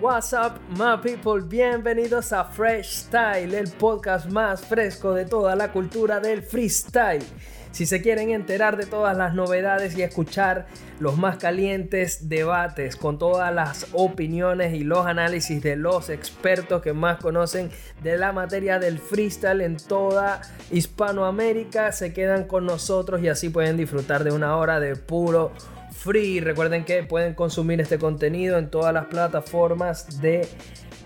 What's up, my people? Bienvenidos a Fresh Style, el podcast más fresco de toda la cultura del freestyle. Si se quieren enterar de todas las novedades y escuchar los más calientes debates con todas las opiniones y los análisis de los expertos que más conocen de la materia del freestyle en toda Hispanoamérica, se quedan con nosotros y así pueden disfrutar de una hora de puro free. Recuerden que pueden consumir este contenido en todas las plataformas de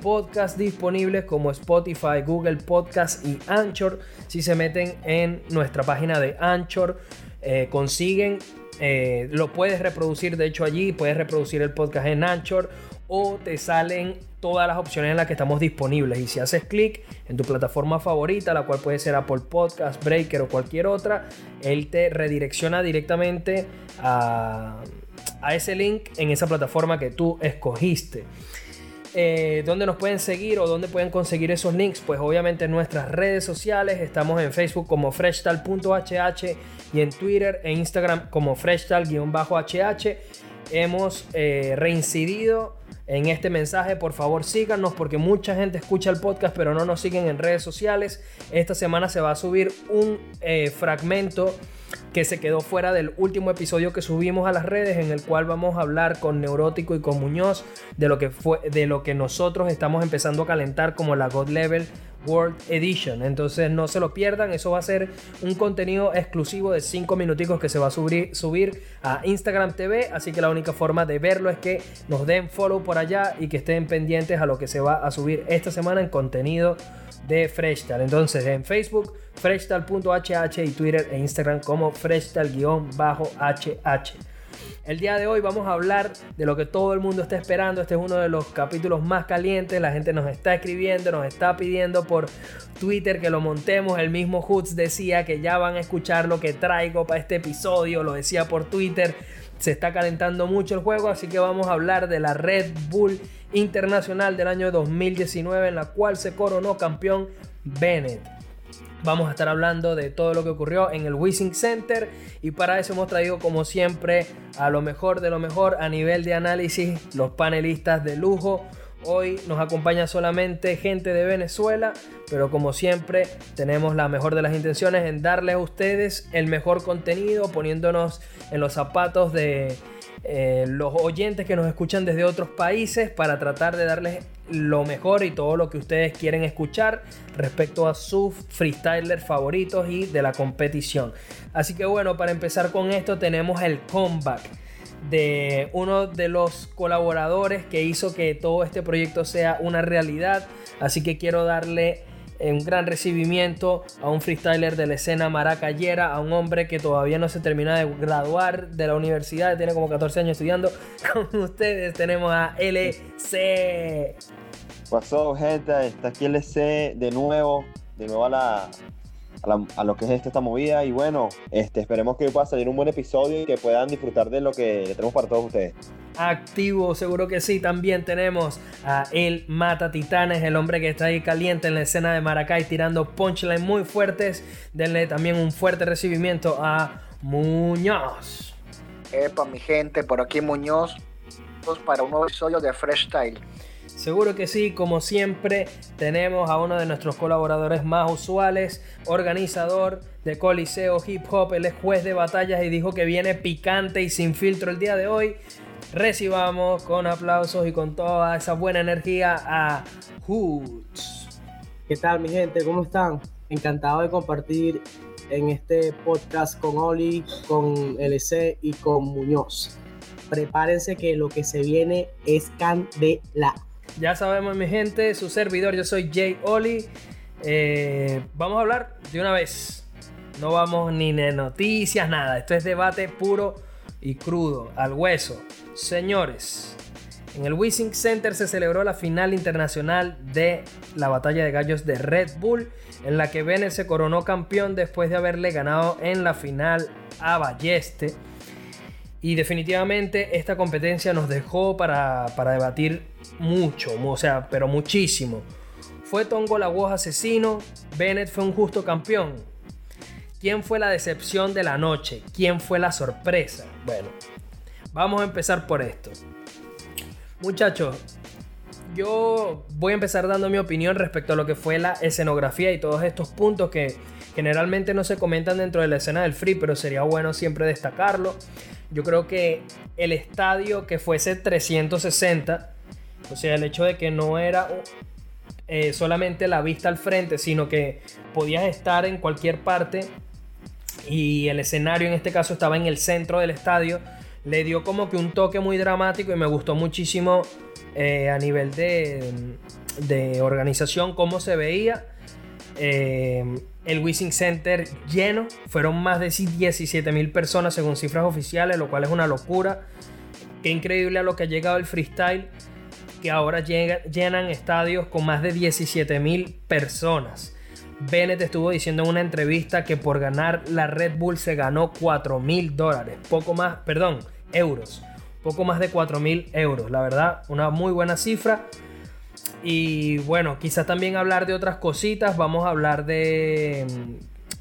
podcast disponibles como Spotify, Google Podcast y Anchor. Si se meten en nuestra página de Anchor, eh, consiguen, eh, lo puedes reproducir de hecho allí, puedes reproducir el podcast en Anchor o te salen todas las opciones en las que estamos disponibles. Y si haces clic en tu plataforma favorita, la cual puede ser Apple Podcast, Breaker o cualquier otra, él te redirecciona directamente a, a ese link en esa plataforma que tú escogiste. Eh, ¿Dónde nos pueden seguir o dónde pueden conseguir esos links? Pues obviamente en nuestras redes sociales. Estamos en Facebook como freshtal.hh y en Twitter e Instagram como freshtal-hh. Hemos eh, reincidido en este mensaje. Por favor, síganos porque mucha gente escucha el podcast pero no nos siguen en redes sociales. Esta semana se va a subir un eh, fragmento que se quedó fuera del último episodio que subimos a las redes en el cual vamos a hablar con Neurótico y con Muñoz de lo que fue de lo que nosotros estamos empezando a calentar como la God Level World Edition. Entonces no se lo pierdan, eso va a ser un contenido exclusivo de 5 minuticos que se va a subir, a Instagram TV, así que la única forma de verlo es que nos den follow por allá y que estén pendientes a lo que se va a subir esta semana en contenido de Freshtal. Entonces en Facebook, freshtal.hh y Twitter e Instagram como freshtal-hh. El día de hoy vamos a hablar de lo que todo el mundo está esperando. Este es uno de los capítulos más calientes. La gente nos está escribiendo, nos está pidiendo por Twitter que lo montemos. El mismo Hoots decía que ya van a escuchar lo que traigo para este episodio. Lo decía por Twitter. Se está calentando mucho el juego, así que vamos a hablar de la Red Bull Internacional del año 2019 en la cual se coronó campeón Bennett. Vamos a estar hablando de todo lo que ocurrió en el Wishing Center y para eso hemos traído como siempre a lo mejor de lo mejor a nivel de análisis los panelistas de lujo. Hoy nos acompaña solamente gente de Venezuela, pero como siempre tenemos la mejor de las intenciones en darles a ustedes el mejor contenido, poniéndonos en los zapatos de eh, los oyentes que nos escuchan desde otros países para tratar de darles lo mejor y todo lo que ustedes quieren escuchar respecto a sus freestylers favoritos y de la competición. Así que bueno, para empezar con esto tenemos el comeback de uno de los colaboradores que hizo que todo este proyecto sea una realidad. Así que quiero darle un gran recibimiento a un freestyler de la escena maracayera, a un hombre que todavía no se termina de graduar de la universidad, tiene como 14 años estudiando. Con ustedes tenemos a LC. Pasó, gente, está aquí LC de nuevo, de nuevo a la, a, lo que es esta, movida. Y bueno, este, esperemos que hoy pueda salir un buen episodio y que puedan disfrutar de lo que tenemos para todos ustedes. Activo, seguro que sí. También tenemos a El Mata Titanes, el hombre que está ahí caliente en la escena de Maracay, tirando punchlines muy fuertes. Denle también un fuerte recibimiento a Muñoz. Epa, mi gente, por aquí Muñoz, para un nuevo episodio de Fresh Style. Seguro que sí, como siempre, tenemos a uno de nuestros colaboradores más usuales, organizador de Coliseo Hip Hop, él es juez de batallas y dijo que viene picante y sin filtro el día de hoy. Recibamos con aplausos y con toda esa buena energía a Hoots. ¿Qué tal mi gente? ¿Cómo están? Encantado de compartir en este podcast con Oli, con LC y con Muñoz. Prepárense que lo que se viene es candela. Ya sabemos, mi gente, su servidor, yo soy Jay Oli. Eh, vamos a hablar de una vez. No vamos ni de noticias, nada. Esto es debate puro y crudo, al hueso. Señores, en el Wishing Center se celebró la final internacional de la batalla de gallos de Red Bull, en la que Bennett se coronó campeón después de haberle ganado en la final a Balleste. Y definitivamente esta competencia nos dejó para, debatir mucho, o sea, pero muchísimo. ¿Fue Tongo la voz asesino? ¿Bennett fue un justo campeón? ¿Quién fue la decepción de la noche? ¿Quién fue la sorpresa? Bueno, vamos a empezar por esto. Muchachos, yo voy a empezar dando mi opinión respecto a lo que fue la escenografía y todos estos puntos que generalmente no se comentan dentro de la escena del free, pero sería bueno siempre destacarlo. Yo creo que el estadio que fuese 360, o sea, el hecho de que no era eh, solamente la vista al frente, sino que podías estar en cualquier parte y el escenario en este caso estaba en el centro del estadio, le dio como que un toque muy dramático y me gustó muchísimo eh, a nivel de, de, organización cómo se veía. Eh, el Wishing Center lleno, fueron más de 17 mil personas según cifras oficiales, lo cual es una locura. Qué increíble a lo que ha llegado el freestyle, que ahora llenan estadios con más de 17 mil personas. Bennett estuvo diciendo en una entrevista que por ganar la Red Bull se ganó 4 mil dólares, poco más, perdón, euros, poco más de 4 mil euros, la verdad, una muy buena cifra. Y bueno, quizás también hablar de otras cositas, vamos a hablar de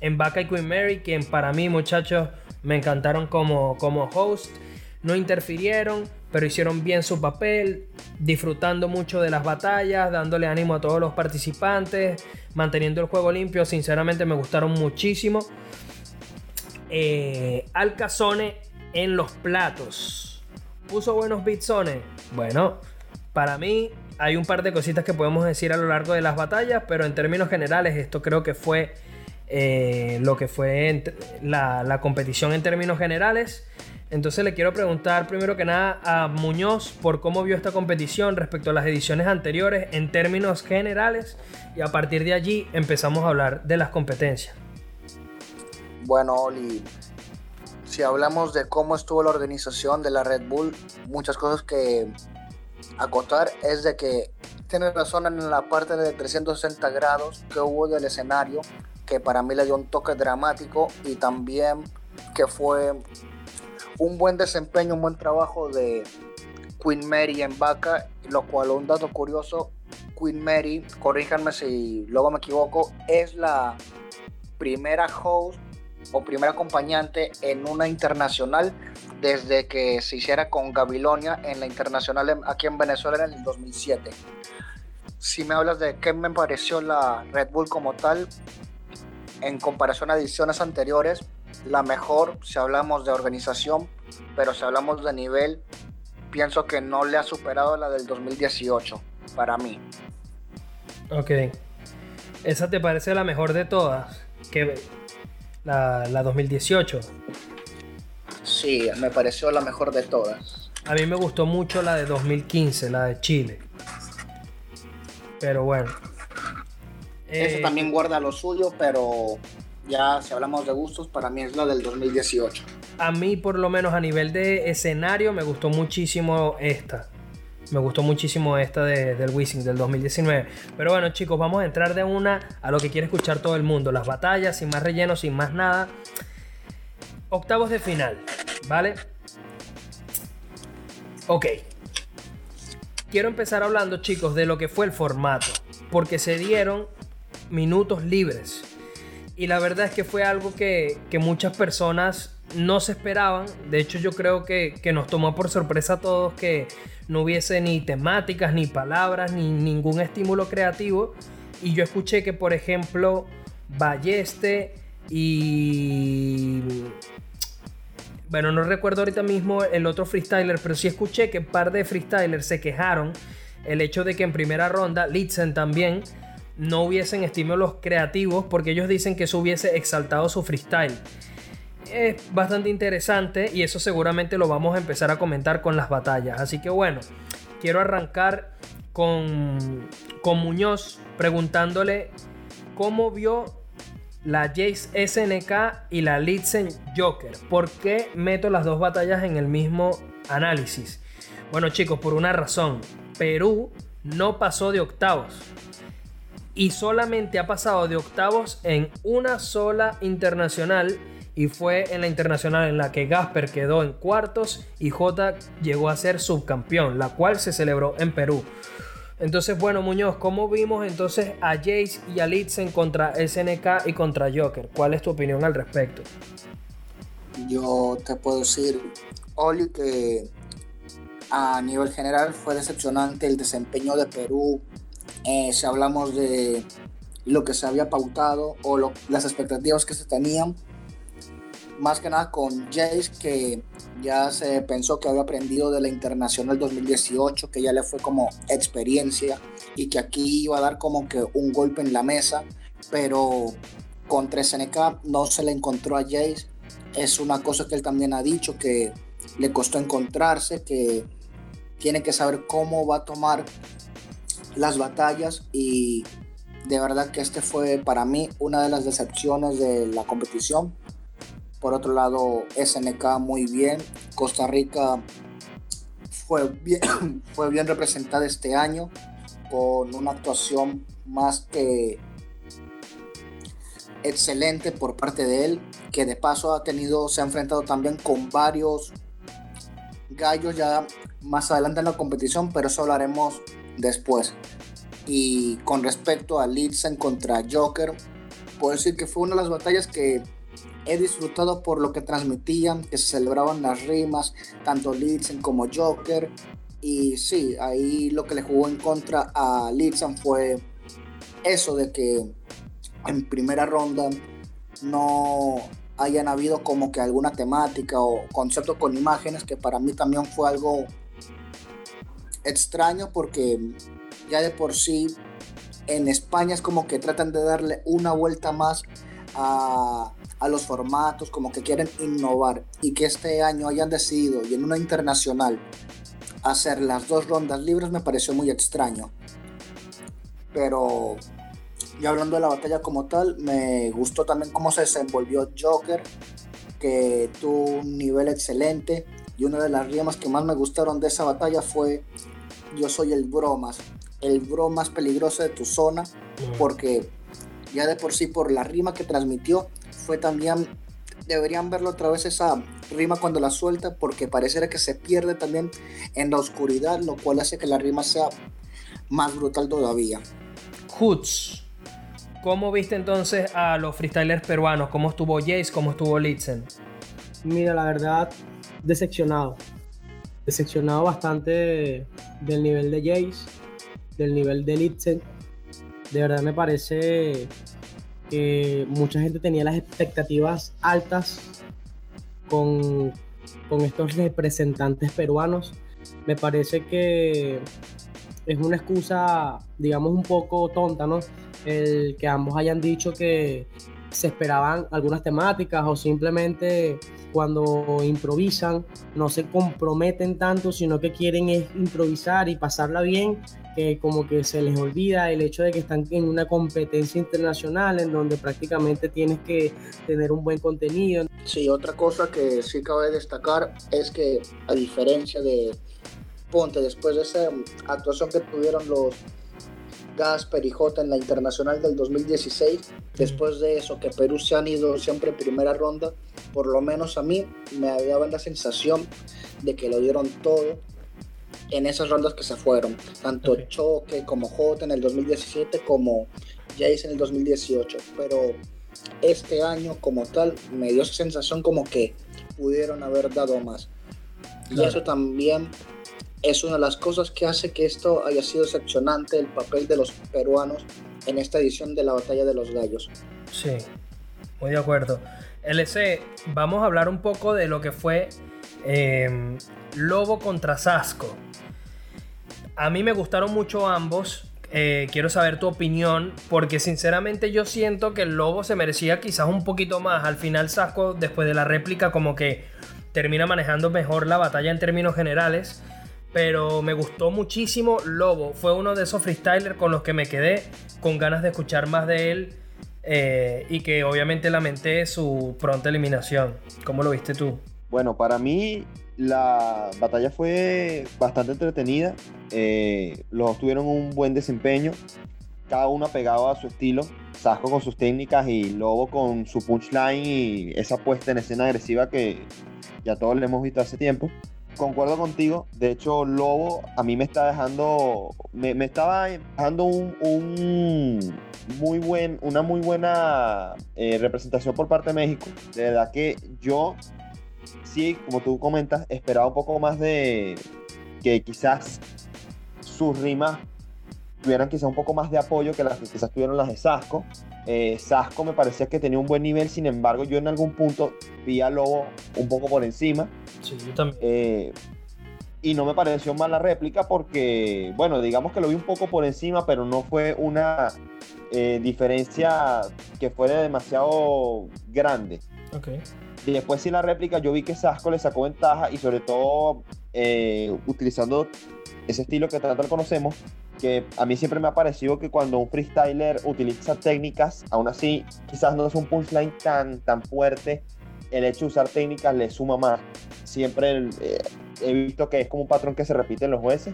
mm, y Queen Mary, que para mí muchachos me encantaron como, como host, no interfirieron, pero hicieron bien su papel, disfrutando mucho de las batallas, dándole ánimo a todos los participantes, manteniendo el juego limpio. Sinceramente me gustaron muchísimo. Eh, Alcazone en los platos. ¿Puso buenos bitsones? Bueno, para mí hay un par de cositas que podemos decir a lo largo de las batallas, pero en términos generales esto creo que fue eh, lo que fue la, la competición en términos generales. Entonces le quiero preguntar primero que nada a Muñoz por cómo vio esta competición respecto a las ediciones anteriores en términos generales y a partir de allí empezamos a hablar de las competencias. Bueno, Oli, si hablamos de cómo estuvo la organización de la Red Bull, muchas cosas que acotar es de que tiene razón en la parte de 360 grados que hubo del escenario, que para mí le dio un toque dramático y también que fue un buen desempeño, un buen trabajo de Queen Mary en Vaca, lo cual un dato curioso, Queen Mary, corríjanme si luego me equivoco, es la primera host o primera acompañante en una internacional desde que se hiciera con Gabilonia en la internacional aquí en Venezuela en el 2007. Si me hablas de qué me pareció la Red Bull como tal, en comparación a ediciones anteriores, la mejor si hablamos de organización, pero si hablamos de nivel, pienso que no le ha superado la del 2018, para mí. Ok. ¿Esa te parece la mejor de todas? Que la, la 2018. Sí, me pareció la mejor de todas. A mí me gustó mucho la de 2015, la de Chile. Pero bueno. Esa también guarda lo suyo, pero ya si hablamos de gustos, para mí es la del 2018. A mí, por lo menos a nivel de escenario, me gustó muchísimo esta. Me gustó muchísimo esta de, del Wishing del 2019. Pero bueno, chicos, vamos a entrar de una a lo que quiere escuchar todo el mundo. Las batallas, sin más relleno, sin más nada. Octavos de final, ¿vale? Ok. Quiero empezar hablando, chicos, de lo que fue el formato. Porque se dieron minutos libres y la verdad es que fue algo que, muchas personas no se esperaban. De hecho, yo creo que, nos tomó por sorpresa a todos que no hubiese ni temáticas, ni palabras, ni ningún estímulo creativo. Y yo escuché que, por ejemplo, Balleste y... Bueno, no recuerdo ahorita mismo el otro freestyler, pero sí escuché que un par de freestylers se quejaron el hecho de que en primera ronda, Litzen también, no hubiesen estímulos creativos porque ellos dicen que eso hubiese exaltado su freestyle. Es bastante interesante y eso seguramente lo vamos a empezar a comentar con las batallas. Así que bueno, quiero arrancar con, con Muñoz preguntándole cómo vio la Jace SNK y la Litzen Joker. ¿Por qué meto las dos batallas en el mismo análisis? Bueno chicos, por una razón. Perú no pasó de octavos y solamente ha pasado de octavos en una sola internacional y fue en la internacional en la que Gasper quedó en cuartos y J llegó a ser subcampeón, la cual se celebró en Perú. Entonces, bueno, Muñoz, ¿cómo vimos entonces a Jace y a Litzen contra SNK y contra Joker? ¿Cuál es tu opinión al respecto? Yo te puedo decir, Oli, que a nivel general fue decepcionante el desempeño de Perú. Eh, si hablamos de lo que se había pautado o las expectativas que se tenían, más que nada con Jace, que ya se pensó que había aprendido de la Internacional 2018, que ya le fue como experiencia y que aquí iba a dar como que un golpe en la mesa, pero contra SNK no se le encontró a Jace. Es una cosa que él también ha dicho, que le costó encontrarse, que tiene que saber cómo va a tomar las batallas y de verdad que este fue para mí una de las decepciones de la competición por otro lado, SNK muy bien. Costa Rica fue bien, fue bien representada este año con una actuación más que excelente por parte de él, que de paso ha tenido, se ha enfrentado también con varios gallos ya más adelante en la competición, pero eso hablaremos después. Y con respecto a Litzen contra Joker, puedo decir que fue una de las batallas que he disfrutado por lo que transmitían, que se celebraban las rimas, tanto Litzen como Joker. Y sí, ahí lo que le jugó en contra a Litzen fue eso de que en primera ronda no hayan habido como que alguna temática o concepto con imágenes, que para mí también fue algo extraño porque ya de por sí en España es como que tratan de darle una vuelta más a, los formatos, como que quieren innovar y que este año hayan decidido y en una internacional hacer las dos rondas libres me pareció muy extraño. Pero ya hablando de la batalla como tal, me gustó también cómo se desenvolvió Joker, que tuvo un nivel excelente. Y una de las rimas que más me gustaron de esa batalla fue Yo soy el bromas, el bro más peligroso de tu zona, porque ya de por sí por la rima que transmitió fue también, deberían verlo otra vez esa rima cuando la suelta, porque pareciera que se pierde también en la oscuridad, lo cual hace que la rima sea más brutal todavía. Hoots, ¿cómo viste entonces a los freestylers peruanos? ¿Cómo estuvo Jace? ¿Cómo estuvo Litzen? Mira, la verdad, decepcionado. Decepcionado bastante del nivel de Jace, del nivel de Litzen. De verdad me parece que mucha gente tenía las expectativas altas con, con estos representantes peruanos. Me parece que es una excusa, digamos, un poco tonta, ¿no? El que ambos hayan dicho que se esperaban algunas temáticas o simplemente cuando improvisan no se comprometen tanto, sino que quieren improvisar y pasarla bien, que como que se les olvida el hecho de que están en una competencia internacional en donde prácticamente tienes que tener un buen contenido. Sí, otra cosa que sí cabe destacar es que a diferencia de Ponte, después de esa actuación que tuvieron los Gasper y J en la internacional del 2016. Después de eso, que Perú se han ido siempre en primera ronda, por lo menos a mí me daba la sensación de que lo dieron todo en esas rondas que se fueron. Tanto Choque como J en el 2017 como Jace en el 2018. Pero este año como tal me dio esa sensación como que pudieron haber dado más. Y eso también es una de las cosas que hace que esto haya sido excepcionante, el papel de los peruanos en esta edición de la Batalla de los Gallos. Sí, muy de acuerdo. LC, vamos a hablar un poco de lo que fue em, Lobo contra Sasco. A mí me gustaron mucho ambos. Eh, quiero saber tu opinión, porque sinceramente yo siento que el Lobo se merecía quizás un poquito más. Al final, Sasco, después de la réplica, como que termina manejando mejor la batalla en términos generales pero me gustó muchísimo Lobo. Fue uno de esos freestylers con los que me quedé con ganas de escuchar más de él eh, y que obviamente lamenté su pronta eliminación. ¿Cómo lo viste tú? Bueno, para mí la batalla fue bastante entretenida. Eh, los tuvieron un buen desempeño. Cada uno pegado a su estilo. Sasco con sus técnicas y Lobo con su punchline y esa puesta en escena agresiva que ya todos le hemos visto hace tiempo concuerdo contigo. De hecho, Lobo a mí me está dejando, me, estaba dejando un, muy buen, una muy buena eh, representación por parte de México. De verdad que yo sí, como tú comentas, esperaba un poco más de, que quizás sus rimas tuvieran quizás un poco más de apoyo que las que quizás tuvieron las de Sasco. Eh, Sasco me parecía que tenía un buen nivel, sin embargo, yo en algún punto vi a Lobo un poco por encima. Sí, yo también. Eh, y no me pareció mala réplica porque, bueno, digamos que lo vi un poco por encima, pero no fue una eh, diferencia que fuera demasiado grande. Okay. Y después sí la réplica yo vi que Sasco le sacó ventaja y sobre todo utilizando ese estilo que tanto conocemos, que a mí siempre me ha parecido que cuando un freestyler utiliza técnicas, aún así quizás no es un punchline tan, tan fuerte, el hecho de usar técnicas le suma más. Siempre eh, he visto que es como un patrón que se repite en los jueces.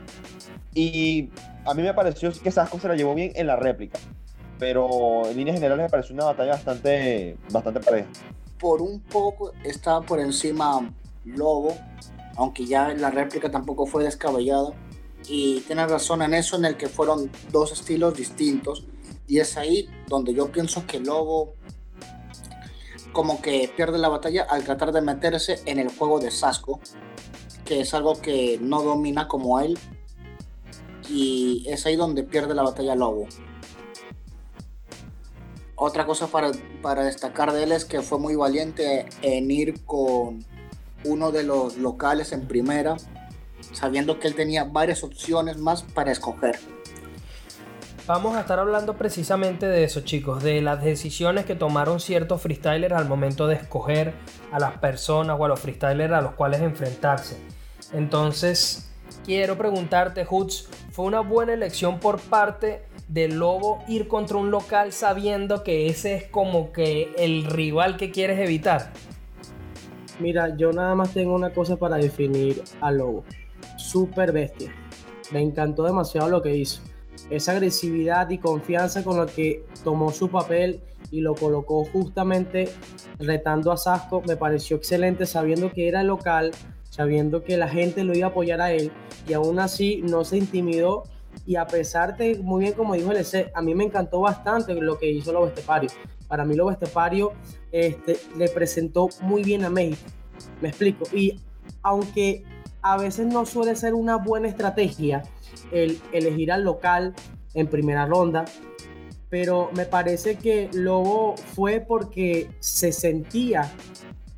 Y a mí me pareció que Sasco se la llevó bien en la réplica. Pero en líneas generales me pareció una batalla bastante, bastante pareja. Por un poco estaba por encima Lobo, aunque ya la réplica tampoco fue descabellada. Y tienes razón en eso, en el que fueron dos estilos distintos. Y es ahí donde yo pienso que Lobo como que pierde la batalla al tratar de meterse en el juego de Sasco, que es algo que no domina como él. Y es ahí donde pierde la batalla Lobo. Otra cosa para, para destacar de él es que fue muy valiente en ir con uno de los locales en primera, sabiendo que él tenía varias opciones más para escoger. Vamos a estar hablando precisamente de eso, chicos, de las decisiones que tomaron ciertos freestylers al momento de escoger a las personas o a los freestylers a los cuales enfrentarse. Entonces, quiero preguntarte, Hoots, ¿fue una buena elección por parte del Lobo ir contra un local sabiendo que ese es como que el rival que quieres evitar? Mira, yo nada más tengo una cosa para definir al Lobo. Super bestia. Me encantó demasiado lo que hizo esa agresividad y confianza con la que tomó su papel y lo colocó justamente retando a Sasco, me pareció excelente sabiendo que era local, sabiendo que la gente lo iba a apoyar a él y aún así no se intimidó y a pesar de, muy bien como dijo el EC, a mí me encantó bastante lo que hizo Lobo Estepario. Para mí Lobo Estepario este, le presentó muy bien a México, me explico. Y aunque a veces no suele ser una buena estrategia, el elegir al local en primera ronda, pero me parece que Lobo fue porque se sentía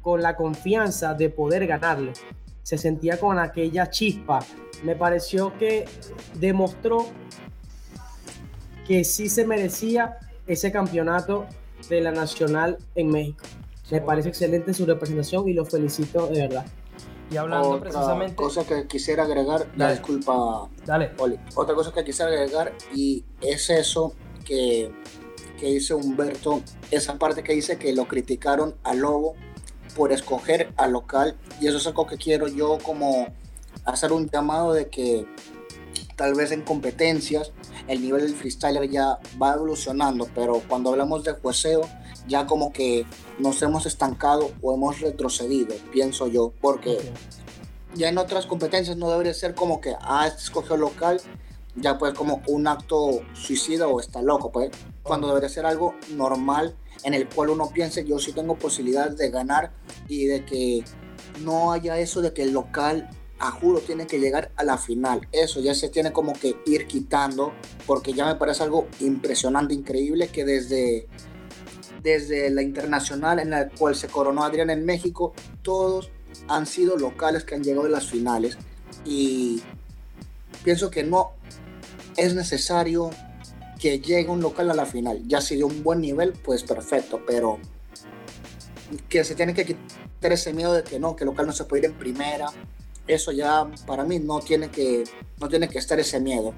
con la confianza de poder ganarle, se sentía con aquella chispa. Me pareció que demostró que sí se merecía ese campeonato de la Nacional en México. Me parece excelente su representación y lo felicito de verdad. Y hablando otra precisamente. cosa que quisiera agregar, la disculpa, Dale. Oli. Otra cosa que quisiera agregar y es eso que, que dice Humberto, esa parte que dice que lo criticaron a Lobo por escoger al local y eso es algo que quiero yo como hacer un llamado de que tal vez en competencias el nivel del freestyler ya va evolucionando, pero cuando hablamos de jueceo ya como que nos hemos estancado o hemos retrocedido, pienso yo, porque ya en otras competencias no debería ser como que, ah, este escogió local, ya pues como un acto suicida o está loco, pues, cuando debería ser algo normal en el cual uno piense, yo sí tengo posibilidades de ganar y de que no haya eso de que el local a juro tiene que llegar a la final. Eso ya se tiene como que ir quitando porque ya me parece algo impresionante, increíble que desde desde la internacional en la cual se coronó Adrián en México, todos han sido locales que han llegado a las finales y pienso que no es necesario que llegue un local a la final. Ya si de un buen nivel, pues perfecto, pero que se tiene que quitar ese miedo de que no, que el local no se puede ir en primera. Eso ya para mí no tiene que, no tiene que estar ese miedo.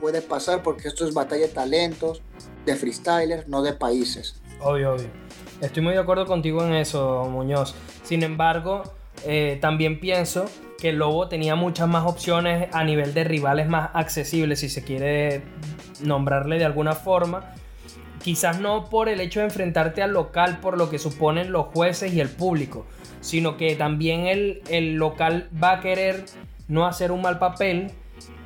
Puede pasar porque esto es batalla de talentos, de freestylers, no de países. Obvio, obvio. Estoy muy de acuerdo contigo en eso, Muñoz. Sin embargo, eh, también pienso que el Lobo tenía muchas más opciones a nivel de rivales más accesibles, si se quiere nombrarle de alguna forma. Quizás no por el hecho de enfrentarte al local, por lo que suponen los jueces y el público, sino que también el, el local va a querer no hacer un mal papel,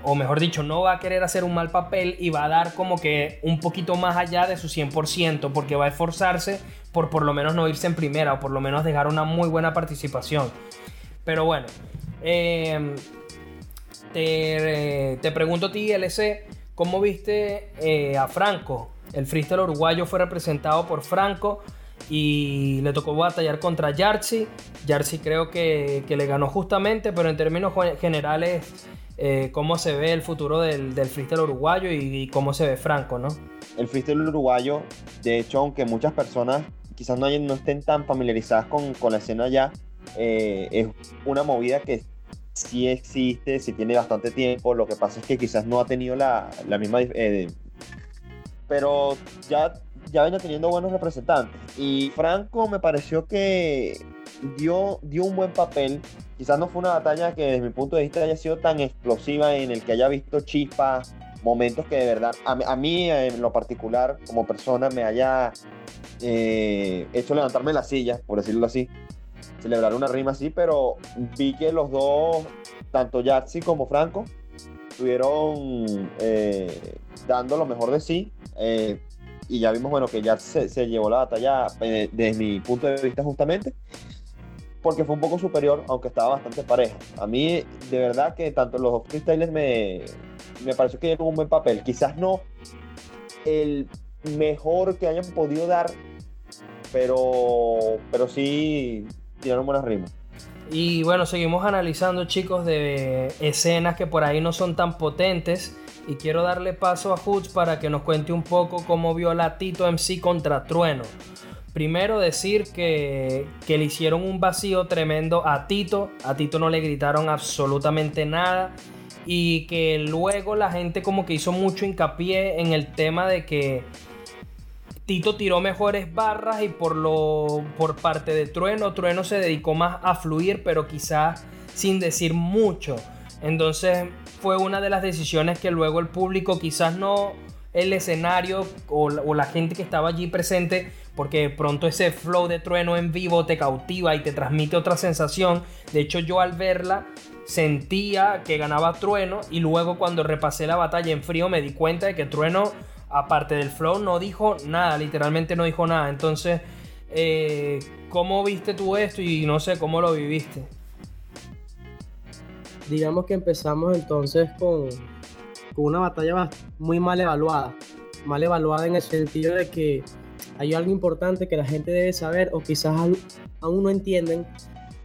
o mejor dicho, no va a querer hacer un mal papel y va a dar como que un poquito más allá de su 100%, porque va a esforzarse por por lo menos no irse en primera o por lo menos dejar una muy buena participación. Pero bueno, eh, te, te pregunto a ti, LC, ¿cómo viste eh, a Franco? El freestyle uruguayo fue representado por Franco y le tocó batallar contra Yartzi. Yartzi creo que, que, le ganó justamente, pero en términos generales, eh, ¿cómo se ve el futuro del, del freestyle uruguayo y, y, cómo se ve Franco, no? El freestyle uruguayo, de hecho, aunque muchas personas quizás no, no estén tan familiarizadas con, con la escena ya, eh, es una movida que sí existe, sí tiene bastante tiempo, lo que pasa es que quizás no ha tenido la, la misma... Eh, pero ya, ya venía teniendo buenos representantes. Y Franco me pareció que dio, dio un buen papel. Quizás no fue una batalla que desde mi punto de vista haya sido tan explosiva en el que haya visto chispas, momentos que de verdad a, mí en lo particular como persona me haya eh, hecho levantarme la silla, por decirlo así celebrar una rima así, pero vi que los dos, tanto Yaxi como Franco, estuvieron eh, dando lo mejor de sí. Eh, y ya vimos, bueno, que ya se, se llevó la batalla eh, desde mi punto de vista justamente, porque fue un poco superior, aunque estaba bastante pareja. A mí, de verdad que tanto los dos freestylers me, me pareció que dieron un buen papel. Quizás no el mejor que hayan podido dar, pero, pero sí tiraron buenas rimas. Y bueno, seguimos analizando, chicos, de escenas que por ahí no son tan potentes. Y quiero darle paso a Hoods para que nos cuente un poco cómo vio la Tito MC contra Trueno. Primero decir que, que, le hicieron un vacío tremendo a Tito. A Tito no le gritaron absolutamente nada. Y que luego la gente como que hizo mucho hincapié en el tema de que Tito tiró mejores barras y por lo por parte de Trueno, Trueno se dedicó más a fluir, pero quizás sin decir mucho. Entonces fue una de las decisiones que luego el público, quizás no el escenario o, o la gente que estaba allí presente, porque pronto ese flow de Trueno en vivo te cautiva y te transmite otra sensación. De hecho yo al verla sentía que ganaba Trueno y luego cuando repasé la batalla en frío me di cuenta de que Trueno aparte del flow, no dijo nada, literalmente no dijo nada. Entonces, eh, ¿cómo viste tú esto y no sé cómo lo viviste? Digamos que empezamos entonces con, con una batalla muy mal evaluada. Mal evaluada en el sentido de que hay algo importante que la gente debe saber o quizás aún no entienden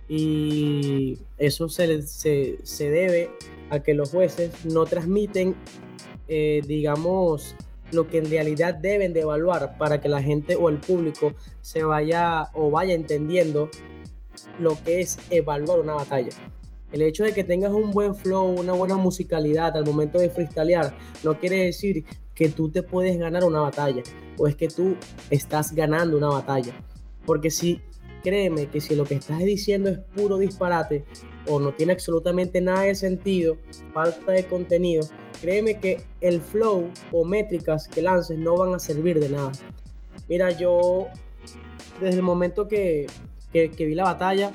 y eso se, se, se debe a que los jueces no transmiten, eh, digamos, lo que en realidad deben de evaluar para que la gente o el público se vaya o vaya entendiendo lo que es evaluar una batalla. El hecho de que tengas un buen flow, una buena musicalidad al momento de freestylear, no quiere decir que tú te puedes ganar una batalla o es que tú estás ganando una batalla. Porque si, créeme que si lo que estás diciendo es puro disparate o no tiene absolutamente nada de sentido, falta de contenido, créeme que el flow o métricas que lances no van a servir de nada. Mira, yo desde el momento que, que, que vi la batalla,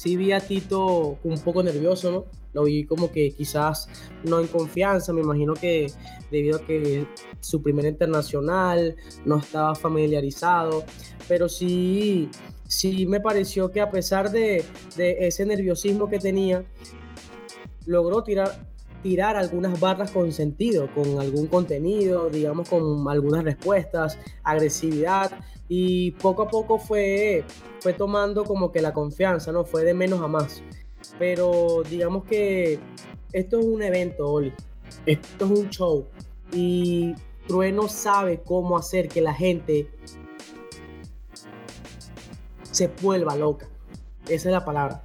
sí vi a Tito un poco nervioso, ¿no? Lo vi como que quizás no en confianza, me imagino que debido a que su primer internacional no estaba familiarizado, pero sí, sí me pareció que a pesar de, de ese nerviosismo que tenía, logró tirar tirar algunas barras con sentido, con algún contenido, digamos con algunas respuestas, agresividad y poco a poco fue, fue tomando como que la confianza, ¿no? Fue de menos a más. Pero digamos que esto es un evento, Oli. Esto es un show. Y Trueno sabe cómo hacer que la gente se vuelva loca. Esa es la palabra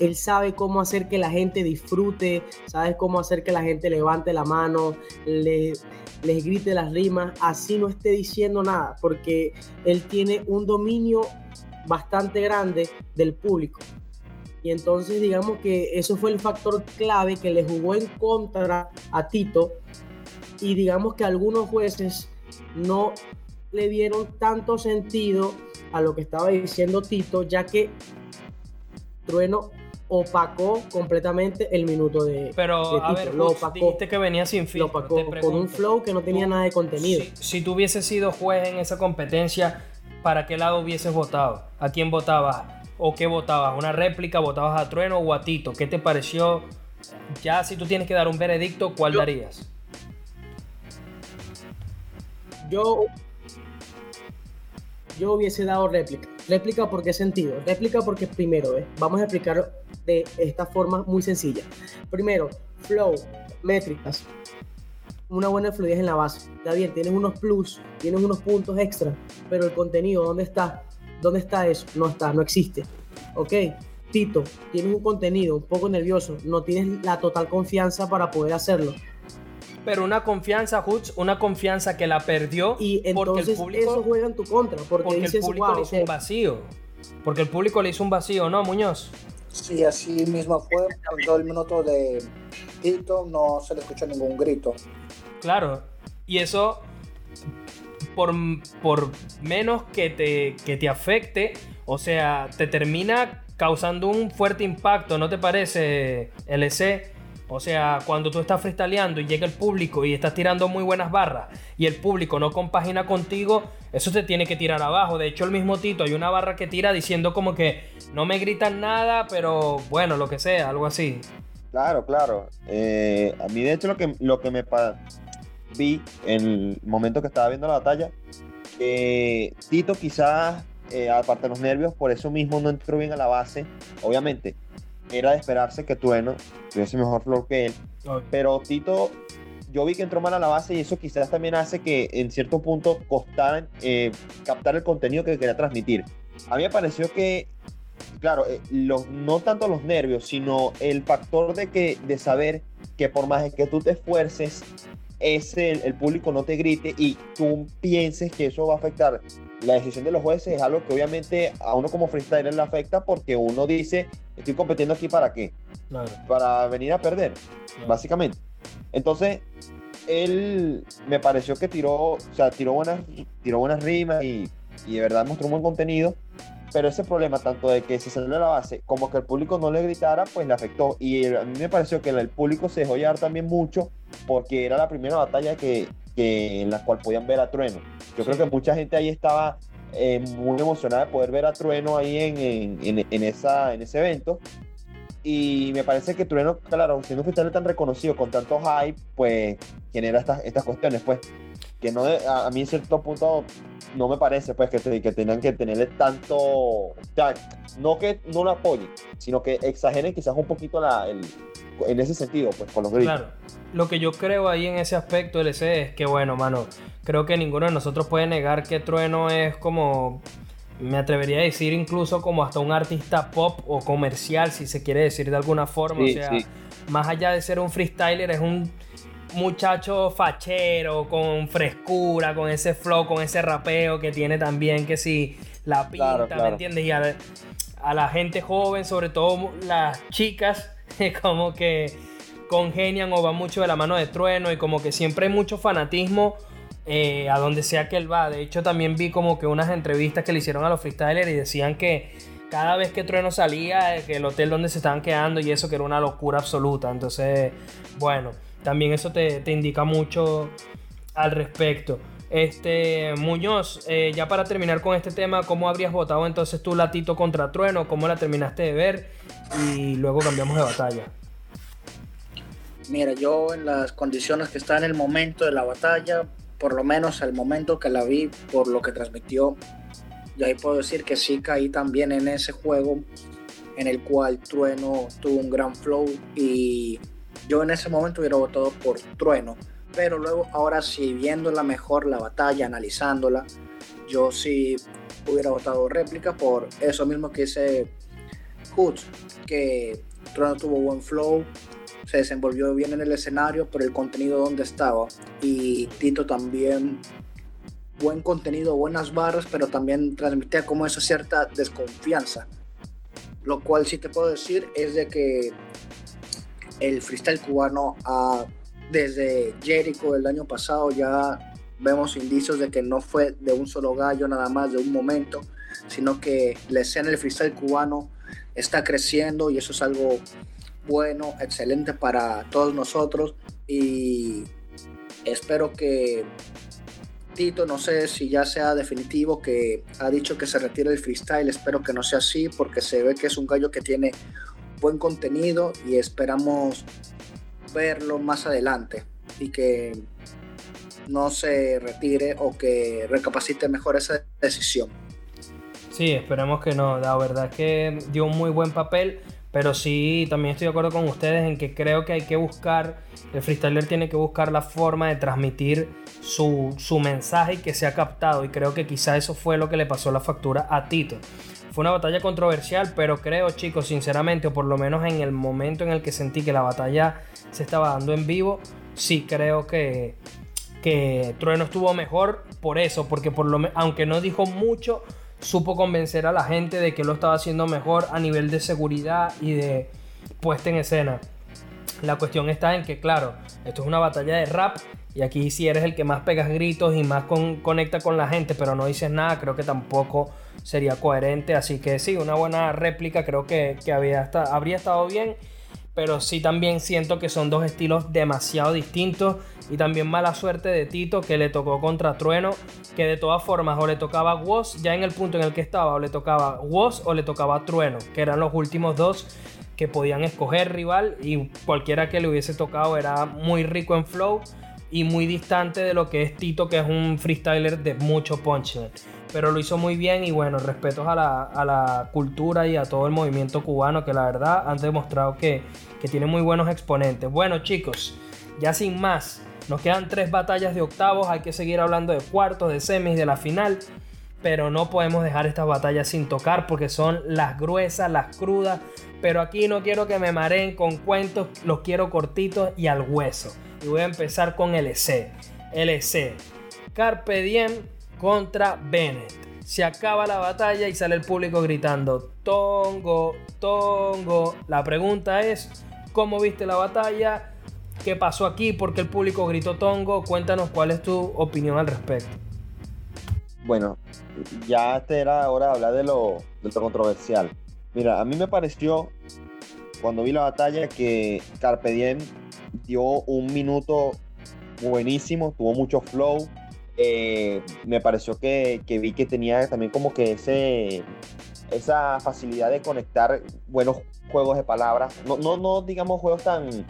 él sabe cómo hacer que la gente disfrute, sabe cómo hacer que la gente levante la mano, le, les grite las rimas, así no esté diciendo nada, porque él tiene un dominio bastante grande del público. Y entonces digamos que eso fue el factor clave que le jugó en contra a Tito. Y digamos que algunos jueces no le dieron tanto sentido a lo que estaba diciendo Tito, ya que Trueno opacó completamente el minuto de. Pero, a ver, lo opacó, dijiste que venía sin fin. Lo opacó con un flow que no tenía nada de contenido. Si, si tú hubieses sido juez en esa competencia, ¿para qué lado hubieses votado? ¿A quién votabas? ¿O qué votabas? ¿Una réplica? ¿Votabas a Trueno o a Tito? ¿Qué te pareció ya si tú tienes que dar un veredicto, ¿cuál darías? Yo, yo hubiese dado réplica. Réplica por qué sentido? Réplica porque primero, vamos a explicar de esta forma muy sencilla. Primero, flow, métricas, una buena fluidez en la base. Está bien, tienes unos plus, tienes unos puntos extra, pero el contenido, ¿dónde está? ¿Dónde está eso? No está, no existe. ¿Ok? Tito, tienes un contenido un poco nervioso, no tienes la total confianza para poder hacerlo. Pero una confianza, Hutz, una confianza que la perdió y entonces el público, eso juega en tu contra, porque, el público le hizo un vacío. Porque el público le hizo un vacío, ¿no, Muñoz? Sí, así mismo fue. Todo el minuto de Tito no se le escuchó ningún grito. Claro, y eso, por, por menos que te, que te afecte, o sea, te termina causando un fuerte impacto, ¿no te parece, LC? O sea, cuando tú estás freestyleando y llega el público y estás tirando muy buenas barras y el público no compagina contigo, eso te tiene que tirar abajo. De hecho, el mismo Tito hay una barra que tira diciendo como que no me gritan nada, pero bueno, lo que sea, algo así. Claro, claro. Eh, a mí, de hecho, lo que, lo que me vi en el momento que estaba viendo la batalla, Tito quizás, eh, aparte de los nervios, por eso mismo no entró bien a la base. Obviamente, era de esperarse que Trueno tuviese mejor flow que él. Pero Tito, yo vi que entró mal a la base y eso quizás también hace que en cierto punto costara eh, captar el contenido que quería transmitir. A mí me pareció que, claro, eh, los, no tanto los nervios, sino el factor de, que, de saber que por más que tú te esfuerces, ese, el, público no te grite y tú pienses que eso va a afectar la decisión de los jueces es algo que obviamente a uno como freestyler le afecta porque uno dice, estoy compitiendo aquí para qué? Para venir a perder, básicamente. Entonces, él me pareció que tiró, o sea, tiró buenas, tiró buenas rimas y, y de verdad mostró un buen contenido pero ese problema tanto de que se salió de la base como que el público no le gritara, pues le afectó. Y a mí me pareció que el público se dejó llevar también mucho porque era la primera batalla que, que en la cual podían ver a Trueno. Yo creo que mucha gente ahí estaba eh, muy emocionada de poder ver a Trueno ahí en, en, en, esa, en ese evento. Y me parece que Trueno, claro, siendo un freestyler tan reconocido con tanto hype, pues genera estas, estas cuestiones, pues que no a, mí en cierto punto no me parece pues que, que tengan que tenerle tanto, o sea, no que no lo apoyen, sino que exageren quizás un poquito la, el, en ese sentido, pues con los gritos. Claro, lo que yo creo ahí en ese aspecto LC es que bueno, mano, creo que ninguno de nosotros puede negar que Trueno es como me atrevería a decir incluso como hasta un artista pop o comercial, si se quiere decir de alguna forma. o sea, más allá de ser un freestyler, es un muchacho fachero, con frescura, con ese flow, con ese rapeo que tiene también, que si la pinta, ¿me entiendes? Y a, la gente joven, sobre todo las chicas, como que congenian o van mucho de la mano de Trueno y como que siempre hay mucho fanatismo eh, a donde sea que él va. De hecho, también vi como que unas entrevistas que le hicieron a los freestylers y decían que cada vez que Trueno salía, que el hotel donde se estaban quedando y eso que era una locura absoluta. Entonces, bueno también eso te, indica mucho al respecto. Este, Muñoz, eh, ya para terminar con este tema, ¿cómo habrías votado entonces tú Latito contra Trueno? ¿Cómo la terminaste de ver? Y luego cambiamos de batalla. Mira, yo en las condiciones que está en el momento de la batalla, por lo menos el momento que la vi, por lo que transmitió, y ahí puedo decir que sí caí también en ese juego en el cual Trueno tuvo un gran flow y yo en ese momento hubiera votado por Trueno, pero luego ahora sí viéndola mejor la batalla, analizándola, yo sí hubiera votado réplica por eso mismo que dice Hoods, que Trueno tuvo buen flow, se desenvolvió bien en el escenario, pero el contenido donde estaba. Y Tito también, buen contenido, buenas barras, pero también transmitía como esa cierta desconfianza. Lo cual sí te puedo decir es de que el freestyle cubano desde Jericho el año pasado ya vemos indicios de que no fue de un solo gallo nada más, de un momento, sino que la escena del freestyle cubano está creciendo y eso es algo bueno, excelente para todos nosotros. Y espero que Tito, no sé si ya sea definitivo, que ha dicho que se retire el freestyle, espero que no sea así porque se ve que es un gallo que tiene buen contenido y esperamos verlo más adelante y que no se retire o que recapacite mejor esa decisión. Sí, esperemos que no. La verdad es que dio un muy buen papel. Pero sí, también estoy de acuerdo con ustedes en que creo que hay que buscar, el freestyler tiene que buscar la forma de transmitir su, su mensaje y que sea captado. Y creo que quizá eso fue lo que le pasó la factura a Tito. Fue una batalla controversial, pero creo, chicos, sinceramente, o por lo menos en el momento en el que sentí que la batalla se estaba dando en vivo, sí creo que, que Trueno estuvo mejor por eso, porque por lo aunque no dijo mucho, supo convencer a la gente de que lo estaba haciendo mejor a nivel de seguridad y de puesta en escena. La cuestión está en que, claro, esto es una batalla de rap y aquí si eres el que más pegas gritos y más conecta con la gente, pero no dices nada, creo que tampoco sería coherente. Así que sí, una buena réplica creo que, había habría estado bien pero sí también siento que son dos estilos demasiado distintos y también mala suerte de Tito que le tocó contra Trueno, que de todas formas o le tocaba Woz ya en el punto en el que estaba, o le tocaba Woz o le tocaba Trueno, que eran los últimos dos que podían escoger rival y cualquiera que le hubiese tocado era muy rico en flow y muy distante de lo que es Tito, que es un freestyler de mucho punch pero lo hizo muy bien y bueno, respetos a la, cultura y a todo el movimiento cubano que la verdad han demostrado que, que tiene muy buenos exponentes. Bueno chicos, ya sin más, nos quedan tres batallas de octavos, hay que seguir hablando de cuartos, de semis, de la final, pero no podemos dejar estas batallas sin tocar porque son las gruesas, las crudas, pero aquí no quiero que me mareen con cuentos, los quiero cortitos y al hueso. Y voy a empezar con LC. LC. Carpe Diem contra Bennett. Se acaba la batalla y sale el público gritando Tongo, Tongo. La pregunta es, ¿cómo viste la batalla? ¿Qué pasó aquí? ¿Por qué el público gritó Tongo? Cuéntanos cuál es tu opinión al respecto. Bueno, ya te era hora de hablar de lo, de lo controversial. Mira, a mí me pareció cuando vi la batalla que Carpe Diem dio un minuto buenísimo, tuvo mucho flow, eh, me pareció que, vi que tenía también como que ese, esa facilidad de conectar buenos juegos de palabras. No, no, digamos juegos tan,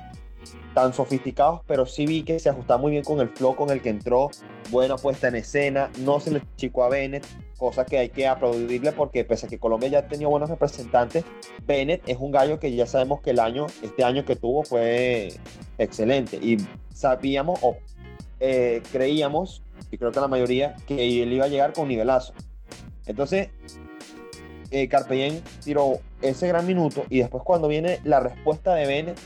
tan sofisticados, pero sí vi que se ajustaba muy bien con el flow con el que entró. Buena puesta en escena, no se le chico a Bennett, cosa que hay que aplaudirle porque pese a que Colombia ya tenía buenos representantes, Bennett es un gallo que ya sabemos que el año, este año que tuvo fue excelente y sabíamos o eh, creíamos y creo que la mayoría, que él iba a llegar con nivelazo. Entonces, eh, Carpeyen tiró ese gran minuto y después cuando viene la respuesta de Bennett,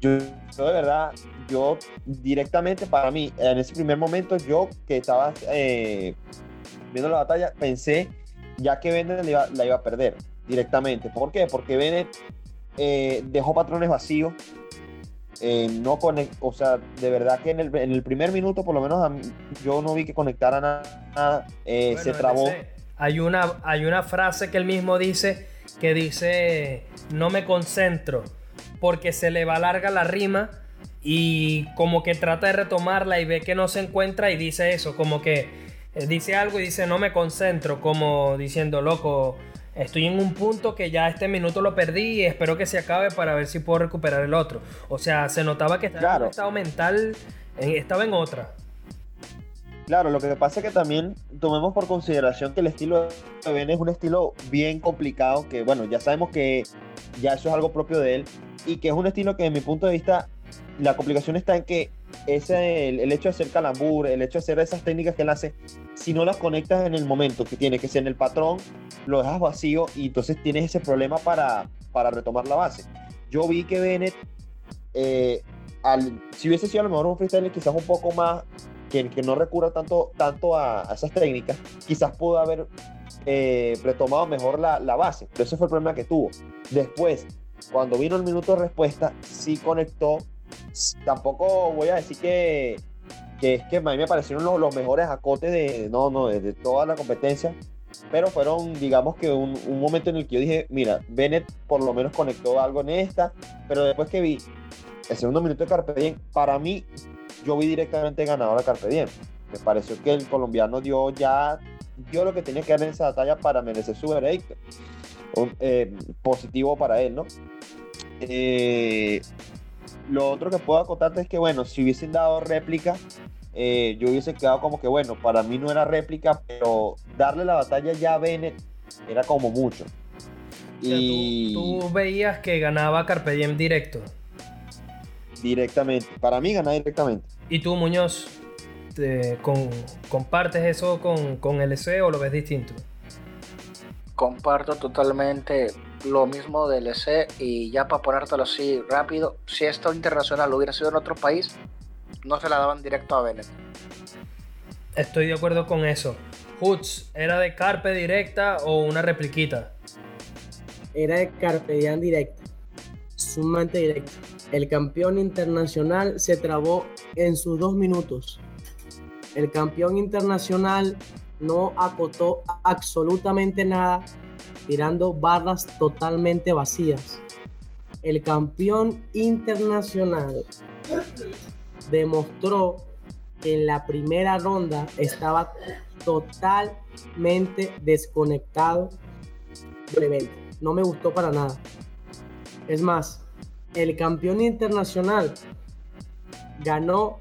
yo, de verdad, yo directamente para mí, en ese primer momento, yo que estaba eh, viendo la batalla, pensé ya que Bennett la iba, a perder directamente. ¿Por qué? Porque Bennett eh, dejó patrones vacíos, eh, no conect, o sea, de verdad que en el, primer minuto por lo menos yo no vi que conectara nada, eh, se trabó. hay una, hay una frase que él mismo dice que dice, no me concentro porque se le va larga la rima y como que trata de retomarla y ve que no se encuentra y dice eso, como que eh, dice algo y dice no me concentro, como diciendo, loco, estoy en un punto que ya este minuto lo perdí y espero que se acabe para ver si puedo recuperar el otro. O sea, se notaba que estaba en un estado mental, estaba en otra. Claro, lo que pasa es que también tomemos por consideración que el estilo de Ben es un estilo bien complicado, que bueno, ya sabemos que ya eso es algo propio de él, y que es un estilo que, desde mi punto de vista, la complicación está en que ese, el, hecho de hacer calambur, el hecho de hacer esas técnicas que él hace, si no las conectas en el momento que tiene que ser en el patrón, lo dejas vacío y entonces tienes ese problema para, para retomar la base. Yo vi que Bennett, eh, al, si hubiese sido a lo mejor un freestyle quizás un poco más, que, que no recurra tanto, tanto a, esas técnicas, quizás pudo haber eh, retomado mejor la, la base, pero ese fue el problema que tuvo. Después, cuando vino el minuto de respuesta, sí conectó tampoco voy a decir que, que es que a mí me parecieron los, mejores acotes de, no, no, de, toda la competencia, pero fueron, digamos que un, momento en el que yo dije, mira, Bennett por lo menos conectó algo en esta, pero después que vi el segundo minuto de Carpe Diem, para mí, yo vi directamente ganador a Carpe Diem. Me pareció que el colombiano dio ya, dio lo que tenía que dar en esa batalla para merecer su veredicto. eh, positivo para él, ¿no? Eh, lo otro que puedo acotarte es que, bueno, si hubiesen dado réplica, eh, yo hubiese quedado como que, bueno, para mí no era réplica, pero darle la batalla ya a Bennett era como mucho. y tú, veías que ganaba Carpe Diem directo. Directamente. Para mí ganaba directamente. ¿Y tú, Muñoz, compartes eso con, con LC o lo ves distinto? Comparto totalmente lo mismo del LC y ya para ponértelo así rápido, si esto internacional hubiera sido en otro país, no se la daban directo a Bennett. Estoy de acuerdo con eso. Hoods, ¿era de Carpe directa o una repliquita? Era de Carpe directa. Sumamente directa. El campeón internacional se trabó en sus dos minutos. El campeón internacional no acotó absolutamente nada, tirando barras totalmente vacías. El campeón internacional demostró que en la primera ronda estaba totalmente desconectado del evento. No me gustó para nada. Es más, el campeón internacional ganó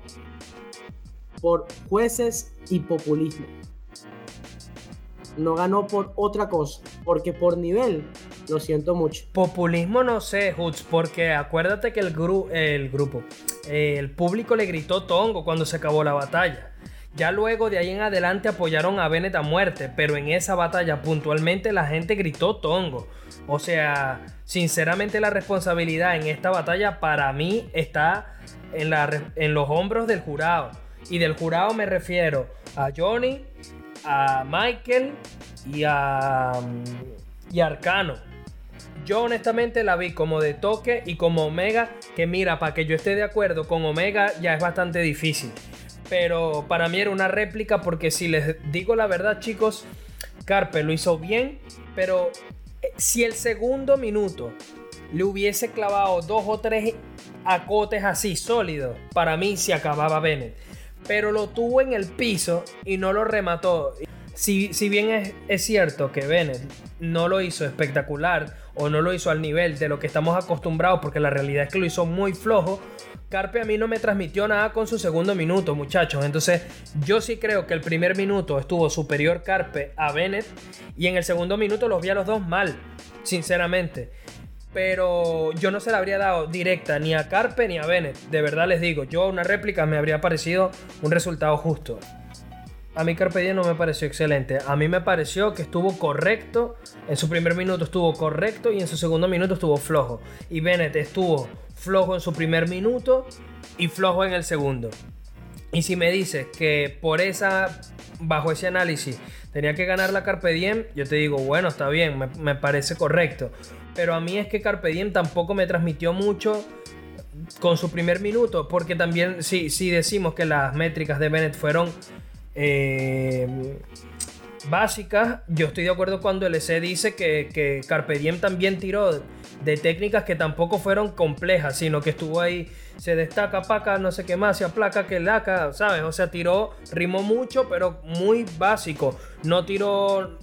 por jueces y populismo. No ganó por otra cosa, porque por nivel, lo siento mucho. Populismo no sé, Hutz, porque acuérdate que el, grupo, el público le gritó tongo cuando se acabó la batalla. Ya luego de ahí en adelante apoyaron a Bennett a muerte, pero en esa batalla puntualmente la gente gritó tongo. O sea, sinceramente la responsabilidad en esta batalla para mí está en los hombros del jurado. Y del jurado me refiero a Johnny, a Michael y a, y Arcano. Yo honestamente la vi como de toque y como Omega, que mira, para que yo esté de acuerdo con Omega ya es bastante difícil. Pero para mí era una réplica porque si les digo la verdad chicos, Carpe lo hizo bien, pero eh, si el segundo minuto le hubiese clavado dos o tres acotes así sólidos, para mí se acababa Bennett. Pero lo tuvo en el piso y no lo remató. Si, si bien es, es, cierto que Bennett no lo hizo espectacular o no lo hizo al nivel de lo que estamos acostumbrados, porque la realidad es que lo hizo muy flojo, Carpe a mí no me transmitió nada con su segundo minuto, muchachos. Entonces, yo sí creo que el primer minuto estuvo superior Carpe a Bennett y en el segundo minuto los vi a los dos mal, sinceramente. Pero yo no se la habría dado directa ni a Carpe ni a Bennett. De verdad les digo, yo una réplica me habría parecido un resultado justo. A mí Carpe Diem no me pareció excelente. A mí me pareció que estuvo correcto. En su primer minuto estuvo correcto y en su segundo minuto estuvo flojo. Y Bennett estuvo flojo en su primer minuto y flojo en el segundo. Y si me dices que por esa, bajo ese análisis, tenía que ganar la Carpe Diem, yo te digo, bueno, está bien, me, parece correcto. Pero a mí es que Carpe Diem tampoco me transmitió mucho con su primer minuto, porque también si, si decimos que las métricas de Bennett fueron eh, básicas, yo estoy de acuerdo cuando el EC dice que, que Carpe Diem también tiró de técnicas que tampoco fueron complejas, sino que estuvo ahí, se destaca paca, no sé qué más, se aplaca que laca, ¿sabes? O sea, tiró, rimó mucho, pero muy básico. No tiró,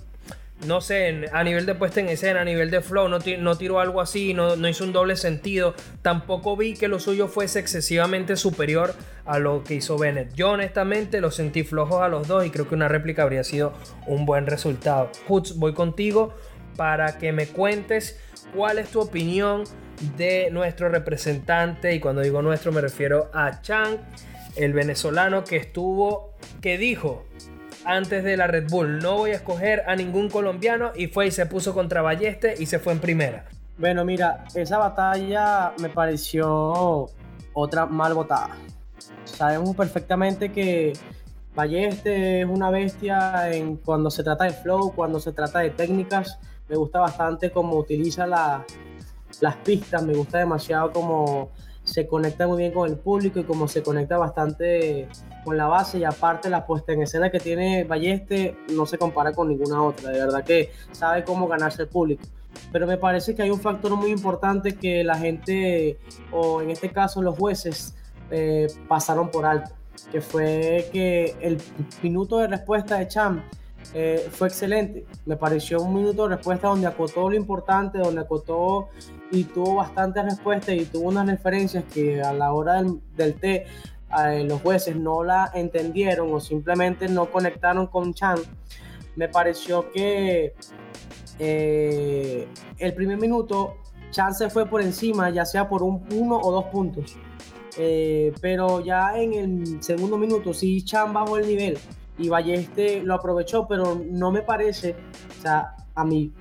no sé, a nivel de puesta en escena, a nivel de flow, no, tiró algo así, no, no hizo un doble sentido. Tampoco vi que lo suyo fuese excesivamente superior a lo que hizo Bennett. Yo honestamente lo sentí flojos a los dos y creo que una réplica habría sido un buen resultado. Hutz, voy contigo para que me cuentes cuál es tu opinión de nuestro representante, y cuando digo nuestro me refiero a Chang, el venezolano que estuvo, que dijo antes de la Red Bull, no voy a escoger a ningún colombiano y fue y se puso contra Balleste y se fue en primera. Bueno, mira, esa batalla me pareció otra mal votada. Sabemos perfectamente que Balleste es una bestia en cuando se trata de flow, cuando se trata de técnicas me gusta bastante cómo utiliza las pistas, me gusta demasiado cómo se conecta muy bien con el público y cómo se conecta bastante con la base y aparte la puesta en escena que tiene Balleste no se compara con ninguna otra, de verdad que sabe cómo ganarse el público. Pero me parece que hay un factor muy importante que la gente, o en este caso los jueces, eh, pasaron por alto, que fue que el minuto de respuesta de Cham eh, fue excelente. Me pareció un minuto de respuesta donde acotó lo importante, donde acotó y tuvo bastantes respuestas y tuvo unas referencias que a la hora del, del té eh, los jueces no la entendieron o simplemente no conectaron con Chan. Me pareció que eh, el primer minuto Chan se fue por encima, ya sea por un uno o dos puntos. Eh, pero ya en el segundo minuto sí Chan bajó el nivel y Balleste lo aprovechó, pero no me parece, o sea, a mi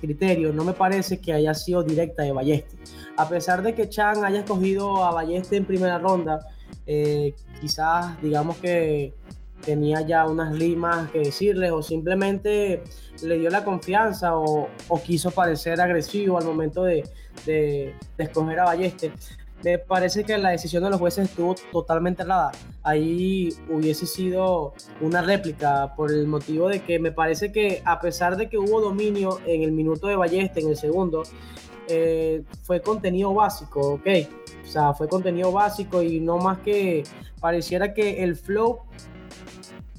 criterio, no me parece que haya sido directa de Balleste. A pesar de que Chan haya escogido a Balleste en primera ronda, eh, quizás digamos que tenía ya unas limas que decirle o simplemente le dio la confianza o, quiso parecer agresivo al momento de, de, escoger a Balleste me parece que la decisión de los jueces estuvo totalmente errada. Ahí hubiese sido una réplica por el motivo de que me parece que a pesar de que hubo dominio en el minuto de Balleste, en el segundo, eh, fue contenido básico, ¿ok? O sea, fue contenido básico y no más que pareciera que el flow